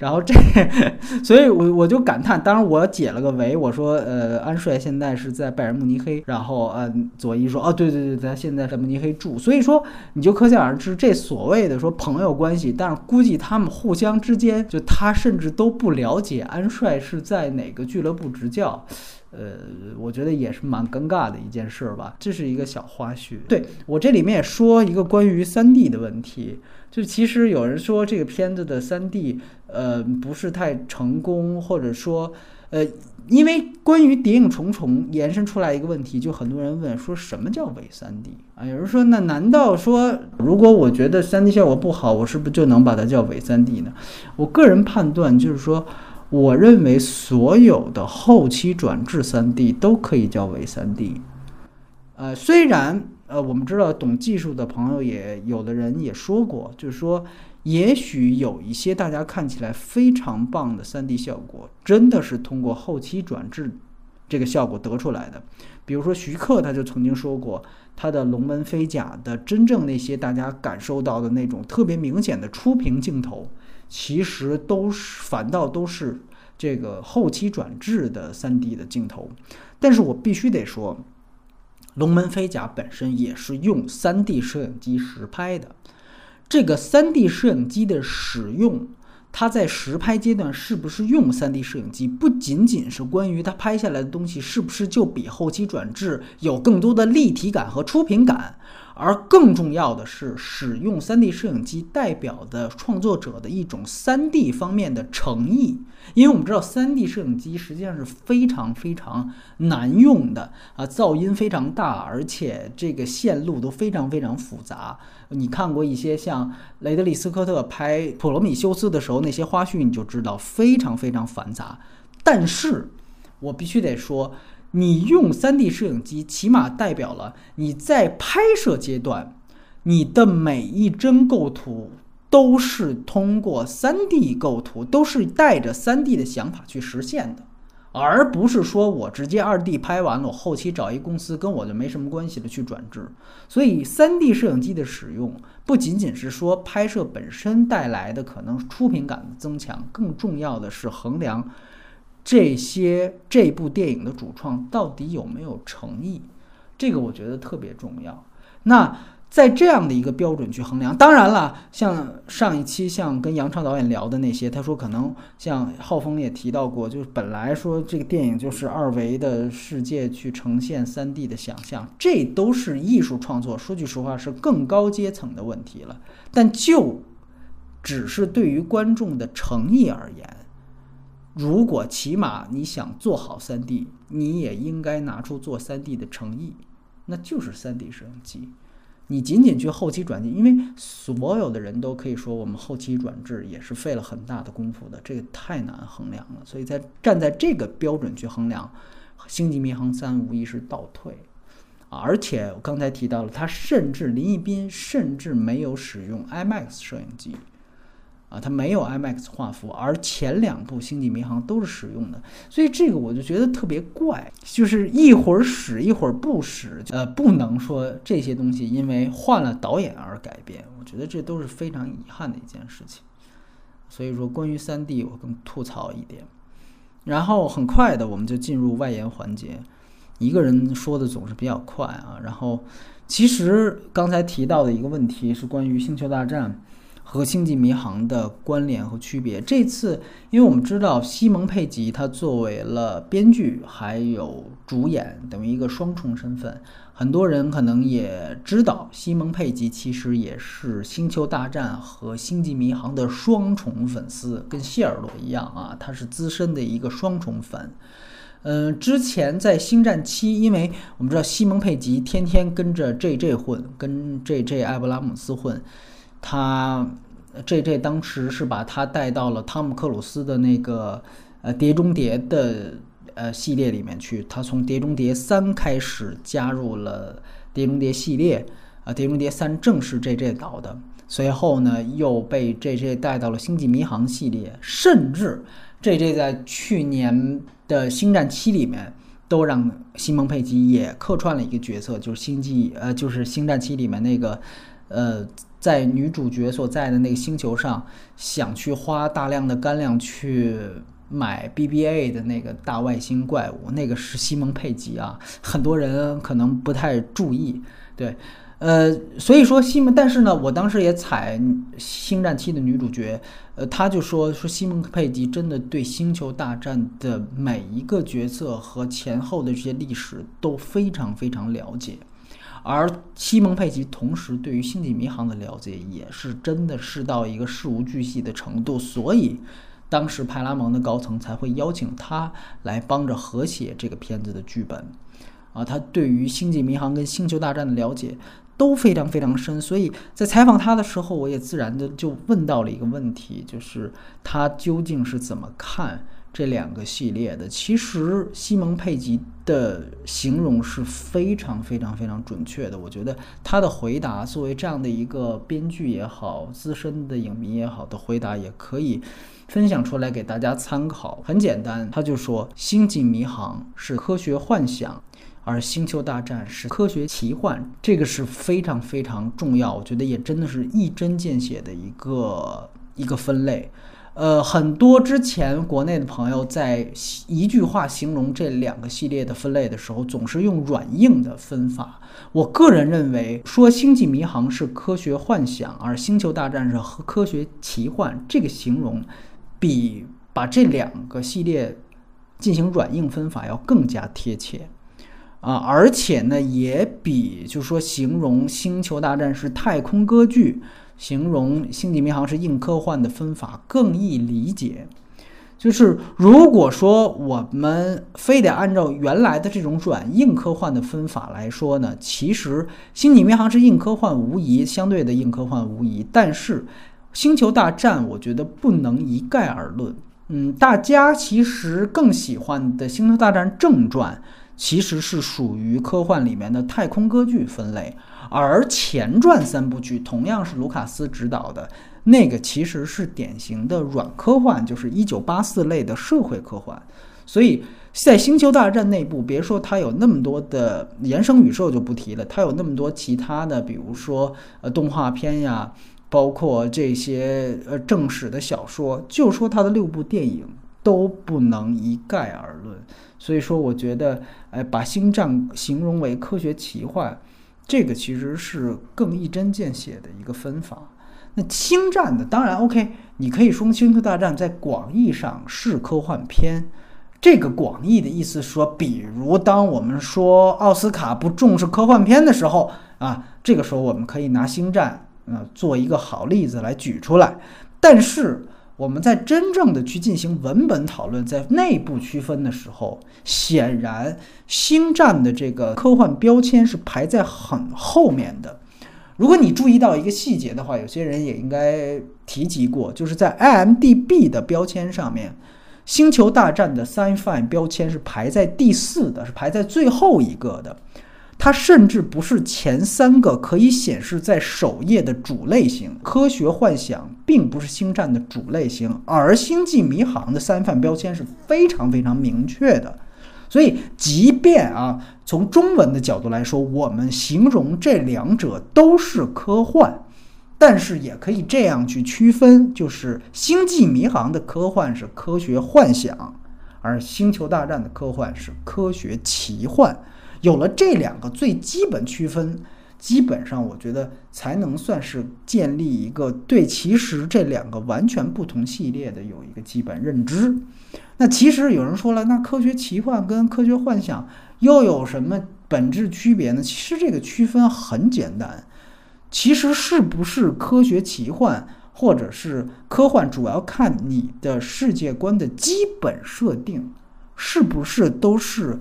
S1: 然后这，所以我我就感叹，当然我解了个围，我说，呃，安帅现在是在拜仁慕尼黑，然后，呃，佐伊说，哦，对对对，他现在在慕尼黑住，所以说你就可想而知，这所谓的说朋友关系，但是估计他们互相之间，就他甚至都不了解安帅是在哪个俱乐部执教，呃，我觉得也是蛮尴尬的一件事吧，这是一个小花絮。对我这里面也说一个关于三 D 的问题。就其实有人说这个片子的三 D，呃，不是太成功，或者说，呃，因为关于《谍影重重》延伸出来一个问题，就很多人问说什么叫伪三 D 啊？有人说那难道说如果我觉得三 D 效果不好，我是不是就能把它叫伪三 D 呢？我个人判断就是说，我认为所有的后期转制三 D 都可以叫伪三 D，呃，虽然。呃，我们知道懂技术的朋友也有的人也说过，就是说，也许有一些大家看起来非常棒的 3D 效果，真的是通过后期转制这个效果得出来的。比如说徐克他就曾经说过，他的龙门飞甲的真正那些大家感受到的那种特别明显的出屏镜头，其实都是反倒都是这个后期转制的 3D 的镜头。但是我必须得说。龙门飞甲本身也是用 3D 摄影机实拍的，这个 3D 摄影机的使用，它在实拍阶段是不是用 3D 摄影机，不仅仅是关于它拍下来的东西是不是就比后期转制有更多的立体感和出品感。而更重要的是，使用 3D 摄影机代表的创作者的一种 3D 方面的诚意。因为我们知道，3D 摄影机实际上是非常非常难用的啊，噪音非常大，而且这个线路都非常非常复杂。你看过一些像雷德利·斯科特拍《普罗米修斯》的时候那些花絮，你就知道非常非常繁杂。但是我必须得说。你用 3D 摄影机，起码代表了你在拍摄阶段，你的每一帧构图都是通过 3D 构图，都是带着 3D 的想法去实现的，而不是说我直接 2D 拍完了，我后期找一公司跟我就没什么关系的去转制。所以，3D 摄影机的使用不仅仅是说拍摄本身带来的可能出品感的增强，更重要的是衡量。这些这部电影的主创到底有没有诚意？这个我觉得特别重要。那在这样的一个标准去衡量，当然了，像上一期像跟杨超导演聊的那些，他说可能像浩峰也提到过，就是本来说这个电影就是二维的世界去呈现三 D 的想象，这都是艺术创作。说句实话，是更高阶层的问题了。但就只是对于观众的诚意而言。如果起码你想做好 3D，你也应该拿出做 3D 的诚意，那就是 3D 摄影机。你仅仅去后期转进，因为所有的人都可以说我们后期转制也是费了很大的功夫的，这个太难衡量了。所以在站在这个标准去衡量，《星际迷航三》无疑是倒退！而且我刚才提到了，他甚至林一斌甚至没有使用 IMAX 摄影机。啊，它没有 IMAX 画幅，而前两部《星际迷航》都是使用的，所以这个我就觉得特别怪，就是一会儿使一会儿不使，呃，不能说这些东西因为换了导演而改变，我觉得这都是非常遗憾的一件事情。所以说，关于 3D，我更吐槽一点。然后很快的，我们就进入外延环节。一个人说的总是比较快啊。然后，其实刚才提到的一个问题是关于《星球大战》。和《星际迷航》的关联和区别。这次，因为我们知道西蒙·佩吉他作为了编剧还有主演，等于一个双重身份。很多人可能也知道，西蒙·佩吉其实也是《星球大战》和《星际迷航》的双重粉丝，跟谢尔罗一样啊，他是资深的一个双重粉。嗯，之前在《星战七》，因为我们知道西蒙·佩吉天天跟着 J.J. 混，跟 J.J. 艾布拉姆斯混。他这这当时是把他带到了汤姆克鲁斯的那个呃《碟中谍》的呃系列里面去。他从《碟中谍三》开始加入了《碟中谍》系列，啊，《碟中谍三》正是 J J 导的。随后呢，又被 J J 带到了《星际迷航》系列，甚至 J J 在去年的《星战七》里面都让西蒙佩吉也客串了一个角色，就是星际呃，就是《星战七》里面那个呃。在女主角所在的那个星球上，想去花大量的干粮去买 BBA 的那个大外星怪物，那个是西蒙佩吉啊。很多人可能不太注意，对，呃，所以说西蒙，但是呢，我当时也踩星战七的女主角，呃，他就说说西蒙佩吉真的对星球大战的每一个角色和前后的这些历史都非常非常了解。而西蒙佩吉同时对于星际迷航的了解也是真的是到一个事无巨细的程度，所以当时派拉蒙的高层才会邀请他来帮着合写这个片子的剧本。啊，他对于星际迷航跟星球大战的了解都非常非常深，所以在采访他的时候，我也自然的就问到了一个问题，就是他究竟是怎么看？这两个系列的，其实西蒙佩吉的形容是非常非常非常准确的。我觉得他的回答，作为这样的一个编剧也好，资深的影迷也好的回答，也可以分享出来给大家参考。很简单，他就说《星际迷航》是科学幻想，而《星球大战》是科学奇幻。这个是非常非常重要，我觉得也真的是一针见血的一个一个分类。呃，很多之前国内的朋友在一句话形容这两个系列的分类的时候，总是用软硬的分法。我个人认为，说《星际迷航》是科学幻想，而《星球大战》是和科学奇幻，这个形容比把这两个系列进行软硬分法要更加贴切。啊，而且呢，也比就说形容《星球大战》是太空歌剧，形容《星际迷航》是硬科幻的分法更易理解。就是如果说我们非得按照原来的这种软硬科幻的分法来说呢，其实《星际迷航》是硬科幻无疑，相对的硬科幻无疑，但是《星球大战》我觉得不能一概而论。嗯，大家其实更喜欢的《星球大战》正传。其实是属于科幻里面的太空歌剧分类，而前传三部曲同样是卢卡斯执导的，那个其实是典型的软科幻，就是一九八四类的社会科幻。所以在星球大战内部，别说它有那么多的延伸宇宙就不提了，它有那么多其他的，比如说呃动画片呀，包括这些呃正史的小说，就说它的六部电影都不能一概而论。所以说，我觉得，哎，把星战形容为科学奇幻，这个其实是更一针见血的一个分法。那星战的，当然 OK，你可以说《星球大战》在广义上是科幻片。这个广义的意思说，比如当我们说奥斯卡不重视科幻片的时候啊，这个时候我们可以拿星战啊做一个好例子来举出来。但是。我们在真正的去进行文本讨论，在内部区分的时候，显然《星战》的这个科幻标签是排在很后面的。如果你注意到一个细节的话，有些人也应该提及过，就是在 IMDB 的标签上面，《星球大战》的 Sci-Fi 标签是排在第四的，是排在最后一个的。它甚至不是前三个可以显示在首页的主类型，科学幻想并不是星战的主类型，而星际迷航的三范标签是非常非常明确的。所以，即便啊，从中文的角度来说，我们形容这两者都是科幻，但是也可以这样去区分，就是星际迷航的科幻是科学幻想，而星球大战的科幻是科学奇幻。有了这两个最基本区分，基本上我觉得才能算是建立一个对其实这两个完全不同系列的有一个基本认知。那其实有人说了，那科学奇幻跟科学幻想又有什么本质区别呢？其实这个区分很简单，其实是不是科学奇幻或者是科幻，主要看你的世界观的基本设定是不是都是。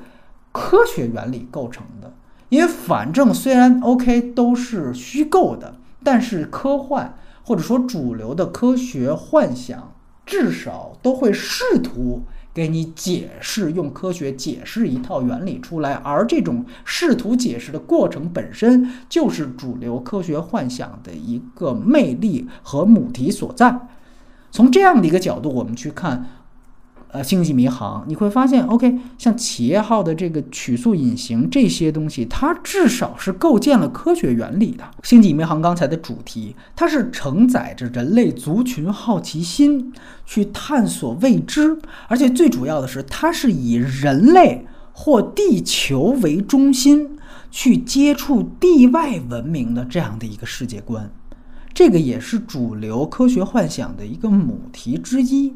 S1: 科学原理构成的，因为反正虽然 OK 都是虚构的，但是科幻或者说主流的科学幻想，至少都会试图给你解释，用科学解释一套原理出来，而这种试图解释的过程本身就是主流科学幻想的一个魅力和母题所在。从这样的一个角度，我们去看。呃，星际迷航，你会发现，OK，像企业号的这个曲速隐形这些东西，它至少是构建了科学原理的。星际迷航刚才的主题，它是承载着人类族群好奇心去探索未知，而且最主要的是，它是以人类或地球为中心去接触地外文明的这样的一个世界观。这个也是主流科学幻想的一个母题之一。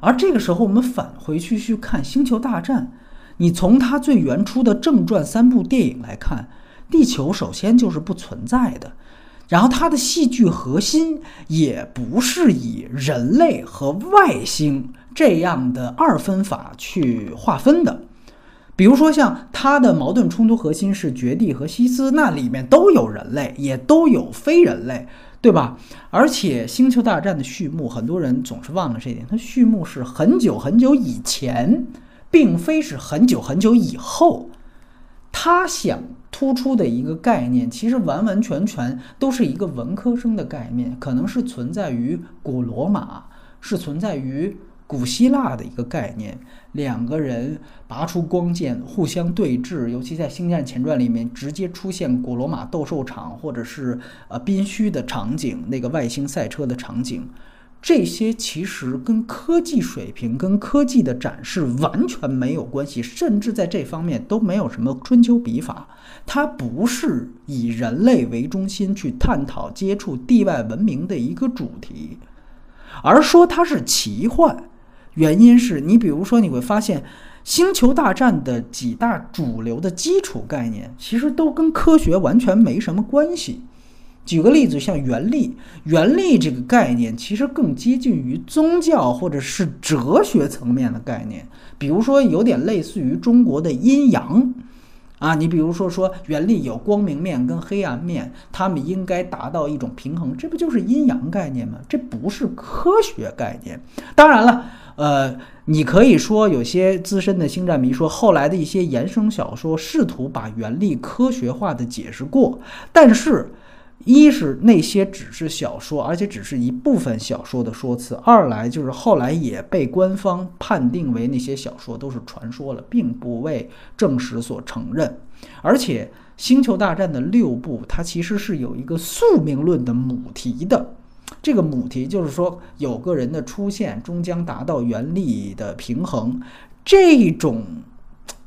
S1: 而这个时候，我们返回去去看《星球大战》，你从它最原初的正传三部电影来看，地球首先就是不存在的，然后它的戏剧核心也不是以人类和外星这样的二分法去划分的。比如说，像它的矛盾冲突核心是绝地和西斯，那里面都有人类，也都有非人类。对吧？而且《星球大战》的序幕，很多人总是忘了这一点。它序幕是很久很久以前，并非是很久很久以后。他想突出的一个概念，其实完完全全都是一个文科生的概念，可能是存在于古罗马，是存在于。古希腊的一个概念，两个人拔出光剑互相对峙，尤其在《星战前传》里面直接出现古罗马斗兽场，或者是呃宾虚的场景，那个外星赛车的场景，这些其实跟科技水平、跟科技的展示完全没有关系，甚至在这方面都没有什么春秋笔法。它不是以人类为中心去探讨接触地外文明的一个主题，而说它是奇幻。原因是你，比如说，你会发现，《星球大战的几大主流的基础概念，其实都跟科学完全没什么关系。举个例子，像原力，原力这个概念其实更接近于宗教或者是哲学层面的概念。比如说，有点类似于中国的阴阳啊。你比如说，说原力有光明面跟黑暗面，它们应该达到一种平衡，这不就是阴阳概念吗？这不是科学概念。当然了，呃，你可以说有些资深的星战迷说，后来的一些衍生小说试图把原力科学化的解释过，但是。一是那些只是小说，而且只是一部分小说的说辞；二来就是后来也被官方判定为那些小说都是传说了，并不为正史所承认。而且《星球大战》的六部，它其实是有一个宿命论的母题的。这个母题就是说，有个人的出现终将达到原力的平衡。这种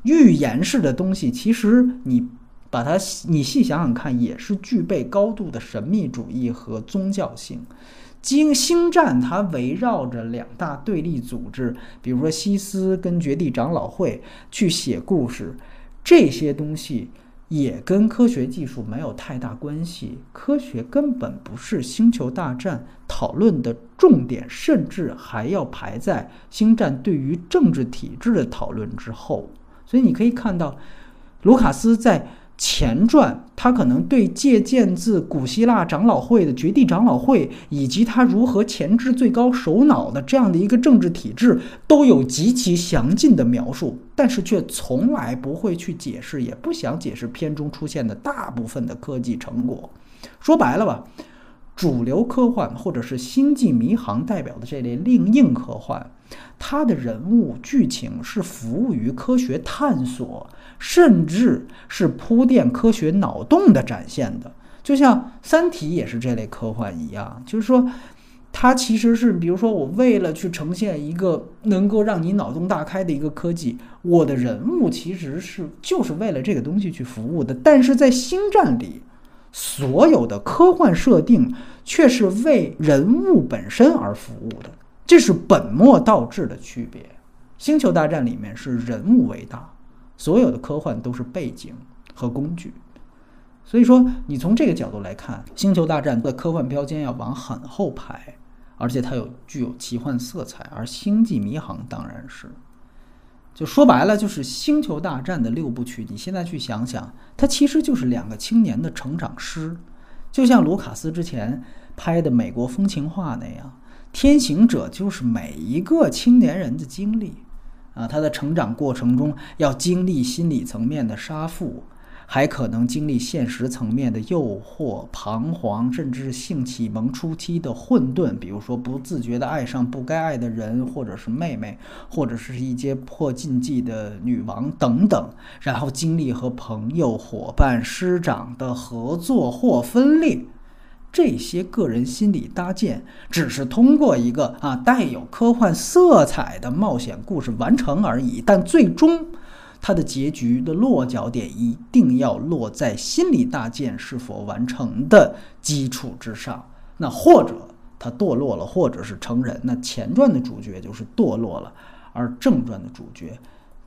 S1: 预言式的东西，其实你。把它，你细想想看，也是具备高度的神秘主义和宗教性。经星战，它围绕着两大对立组织，比如说西斯跟绝地长老会去写故事，这些东西也跟科学技术没有太大关系。科学根本不是星球大战讨论的重点，甚至还要排在星战对于政治体制的讨论之后。所以你可以看到，卢卡斯在。前传，他可能对借鉴自古希腊长老会的绝地长老会，以及他如何前置最高首脑的这样的一个政治体制，都有极其详尽的描述，但是却从来不会去解释，也不想解释片中出现的大部分的科技成果。说白了吧，主流科幻或者是星际迷航代表的这类另硬科幻，它的人物剧情是服务于科学探索。甚至是铺垫科学脑洞的展现的，就像《三体》也是这类科幻一样，就是说，它其实是，比如说，我为了去呈现一个能够让你脑洞大开的一个科技，我的人物其实是就是为了这个东西去服务的。但是在《星战》里，所有的科幻设定却是为人物本身而服务的，这是本末倒置的区别。《星球大战》里面是人物为大。所有的科幻都是背景和工具，所以说你从这个角度来看，《星球大战》的科幻标签要往很后排，而且它有具有奇幻色彩，而《星际迷航》当然是，就说白了就是《星球大战》的六部曲。你现在去想想，它其实就是两个青年的成长诗，就像卢卡斯之前拍的《美国风情画》那样，《天行者》就是每一个青年人的经历。啊，他的成长过程中要经历心理层面的杀父，还可能经历现实层面的诱惑、彷徨，甚至性启蒙初期的混沌，比如说不自觉地爱上不该爱的人，或者是妹妹，或者是一些破禁忌的女王等等，然后经历和朋友、伙伴、师长的合作或分裂。这些个人心理搭建只是通过一个啊带有科幻色彩的冒险故事完成而已，但最终他的结局的落脚点一定要落在心理大建是否完成的基础之上。那或者他堕落了，或者是成人，那前传的主角就是堕落了，而正传的主角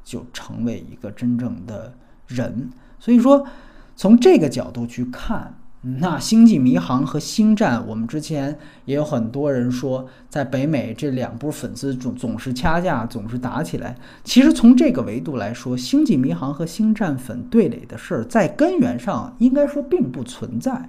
S1: 就成为一个真正的人。所以说，从这个角度去看。那《星际迷航》和《星战》，我们之前也有很多人说，在北美这两部粉丝总总是掐架，总是打起来。其实从这个维度来说，《星际迷航》和《星战》粉对垒的事儿，在根源上应该说并不存在，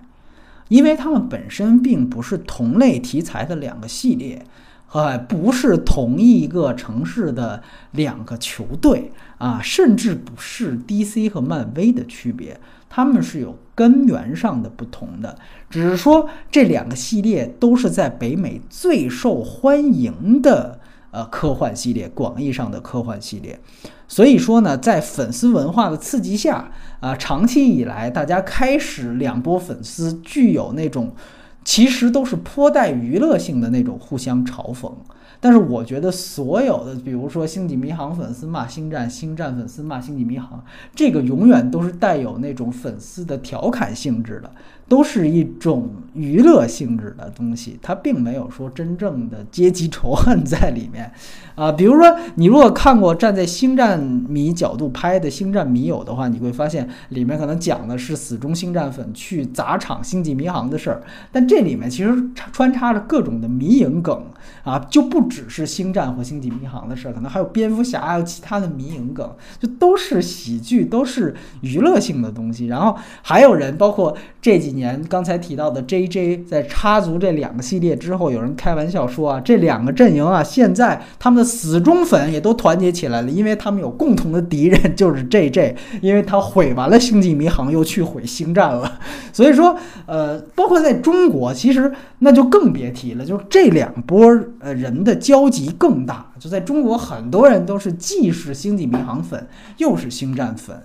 S1: 因为他们本身并不是同类题材的两个系列，呃，不是同一个城市的两个球队啊，甚至不是 DC 和漫威的区别。他们是有根源上的不同的，只是说这两个系列都是在北美最受欢迎的呃科幻系列，广义上的科幻系列。所以说呢，在粉丝文化的刺激下啊，长期以来大家开始两波粉丝具有那种其实都是颇带娱乐性的那种互相嘲讽。但是我觉得所有的，比如说《星际迷航》粉丝骂《星战》，《星战》粉丝骂《星际迷航》，这个永远都是带有那种粉丝的调侃性质的。都是一种娱乐性质的东西，它并没有说真正的阶级仇恨在里面，啊，比如说你如果看过站在星战迷角度拍的《星战迷友》的话，你会发现里面可能讲的是死忠星战粉去砸场星际迷航的事儿，但这里面其实穿插着各种的迷影梗啊，就不只是星战或星际迷航的事儿，可能还有蝙蝠侠，还有其他的迷影梗，就都是喜剧，都是娱乐性的东西。然后还有人，包括这几。年刚才提到的 J J 在插足这两个系列之后，有人开玩笑说啊，这两个阵营啊，现在他们的死忠粉也都团结起来了，因为他们有共同的敌人，就是 J J，因为他毁完了星际迷航，又去毁星战了。所以说，呃，包括在中国，其实那就更别提了，就这两波呃人的交集更大。就在中国，很多人都是既是星际迷航粉，又是星战粉。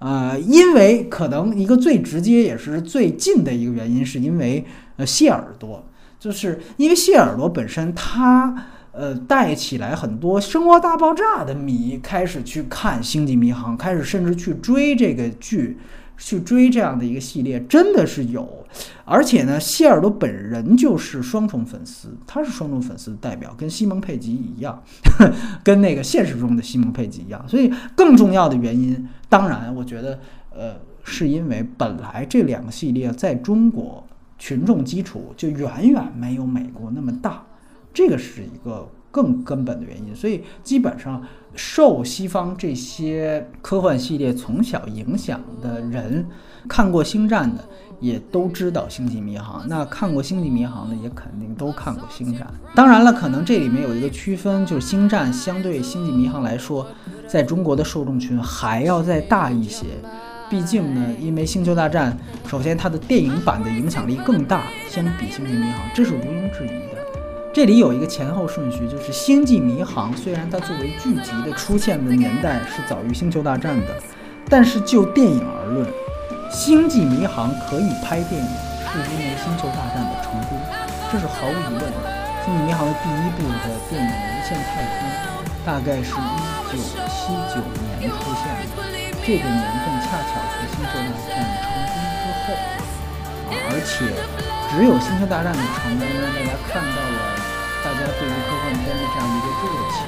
S1: 呃，因为可能一个最直接也是最近的一个原因，是因为呃谢耳朵，就是因为谢耳朵本身它呃带起来很多《生活大爆炸》的迷开始去看《星际迷航》，开始甚至去追这个剧。去追这样的一个系列真的是有，而且呢，谢耳朵本人就是双重粉丝，他是双重粉丝的代表，跟西蒙佩吉一样，跟那个现实中的西蒙佩吉一样。所以更重要的原因，当然我觉得，呃，是因为本来这两个系列在中国群众基础就远远没有美国那么大，这个是一个。更根本的原因，所以基本上受西方这些科幻系列从小影响的人，看过《星战》的也都知道《星际迷航》，那看过《星际迷航》的也肯定都看过《星战》。当然了，可能这里面有一个区分，就是《星战》相对《星际迷航》来说，在中国的受众群还要再大一些。毕竟呢，因为《星球大战》首先它的电影版的影响力更大，相比《星际迷航》，这是毋庸置疑的。这里有一个前后顺序，就是《星际迷航》虽然它作为剧集的出现的年代是早于《星球大战》的，但是就电影而论，《星际迷航》可以拍电影，是因为《星球大战》的成功，这是毫无疑问的。《星际迷航》的第一部的电影《无限太空》大概是一九七九年出现的，这个年份恰巧是《星球大战》成功之后，啊，而且只有《星球大战》的成功让大家看到了。大家对于科幻片的这样一个热情，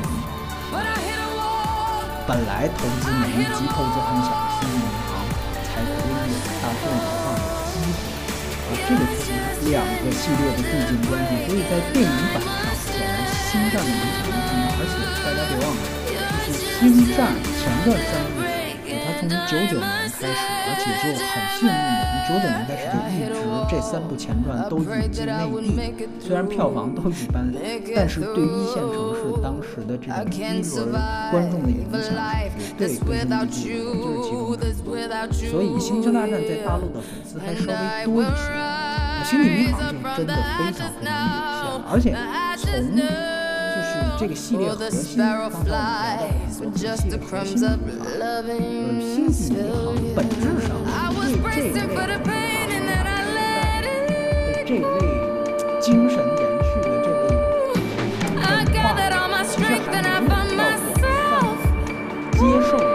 S1: 本来投资每一集投资很小，星际迷航才可以有大众的放的机会。啊，这个其实两个系列的递进关系，所以在电影版上显然星战的影响力更大。而且大家别忘了，就是星战前段三部曲，它从九九年开始，而且就很幸运的，从九九年开始就一。这三部前传都引进内地，虽然票房都一般，但是对一线城市当时的这种第一轮观众的影响绝对根深蒂固，就是其中的。所以《星球大战》在大陆的粉丝还稍微多一些，《星际迷航》就真的非常非常有限，而且从就是这个系列核心，刚才我们聊到很多系列核心呃，《星际迷航》本质上对这这一类精神延续的这个文化，其实还能够到的接受。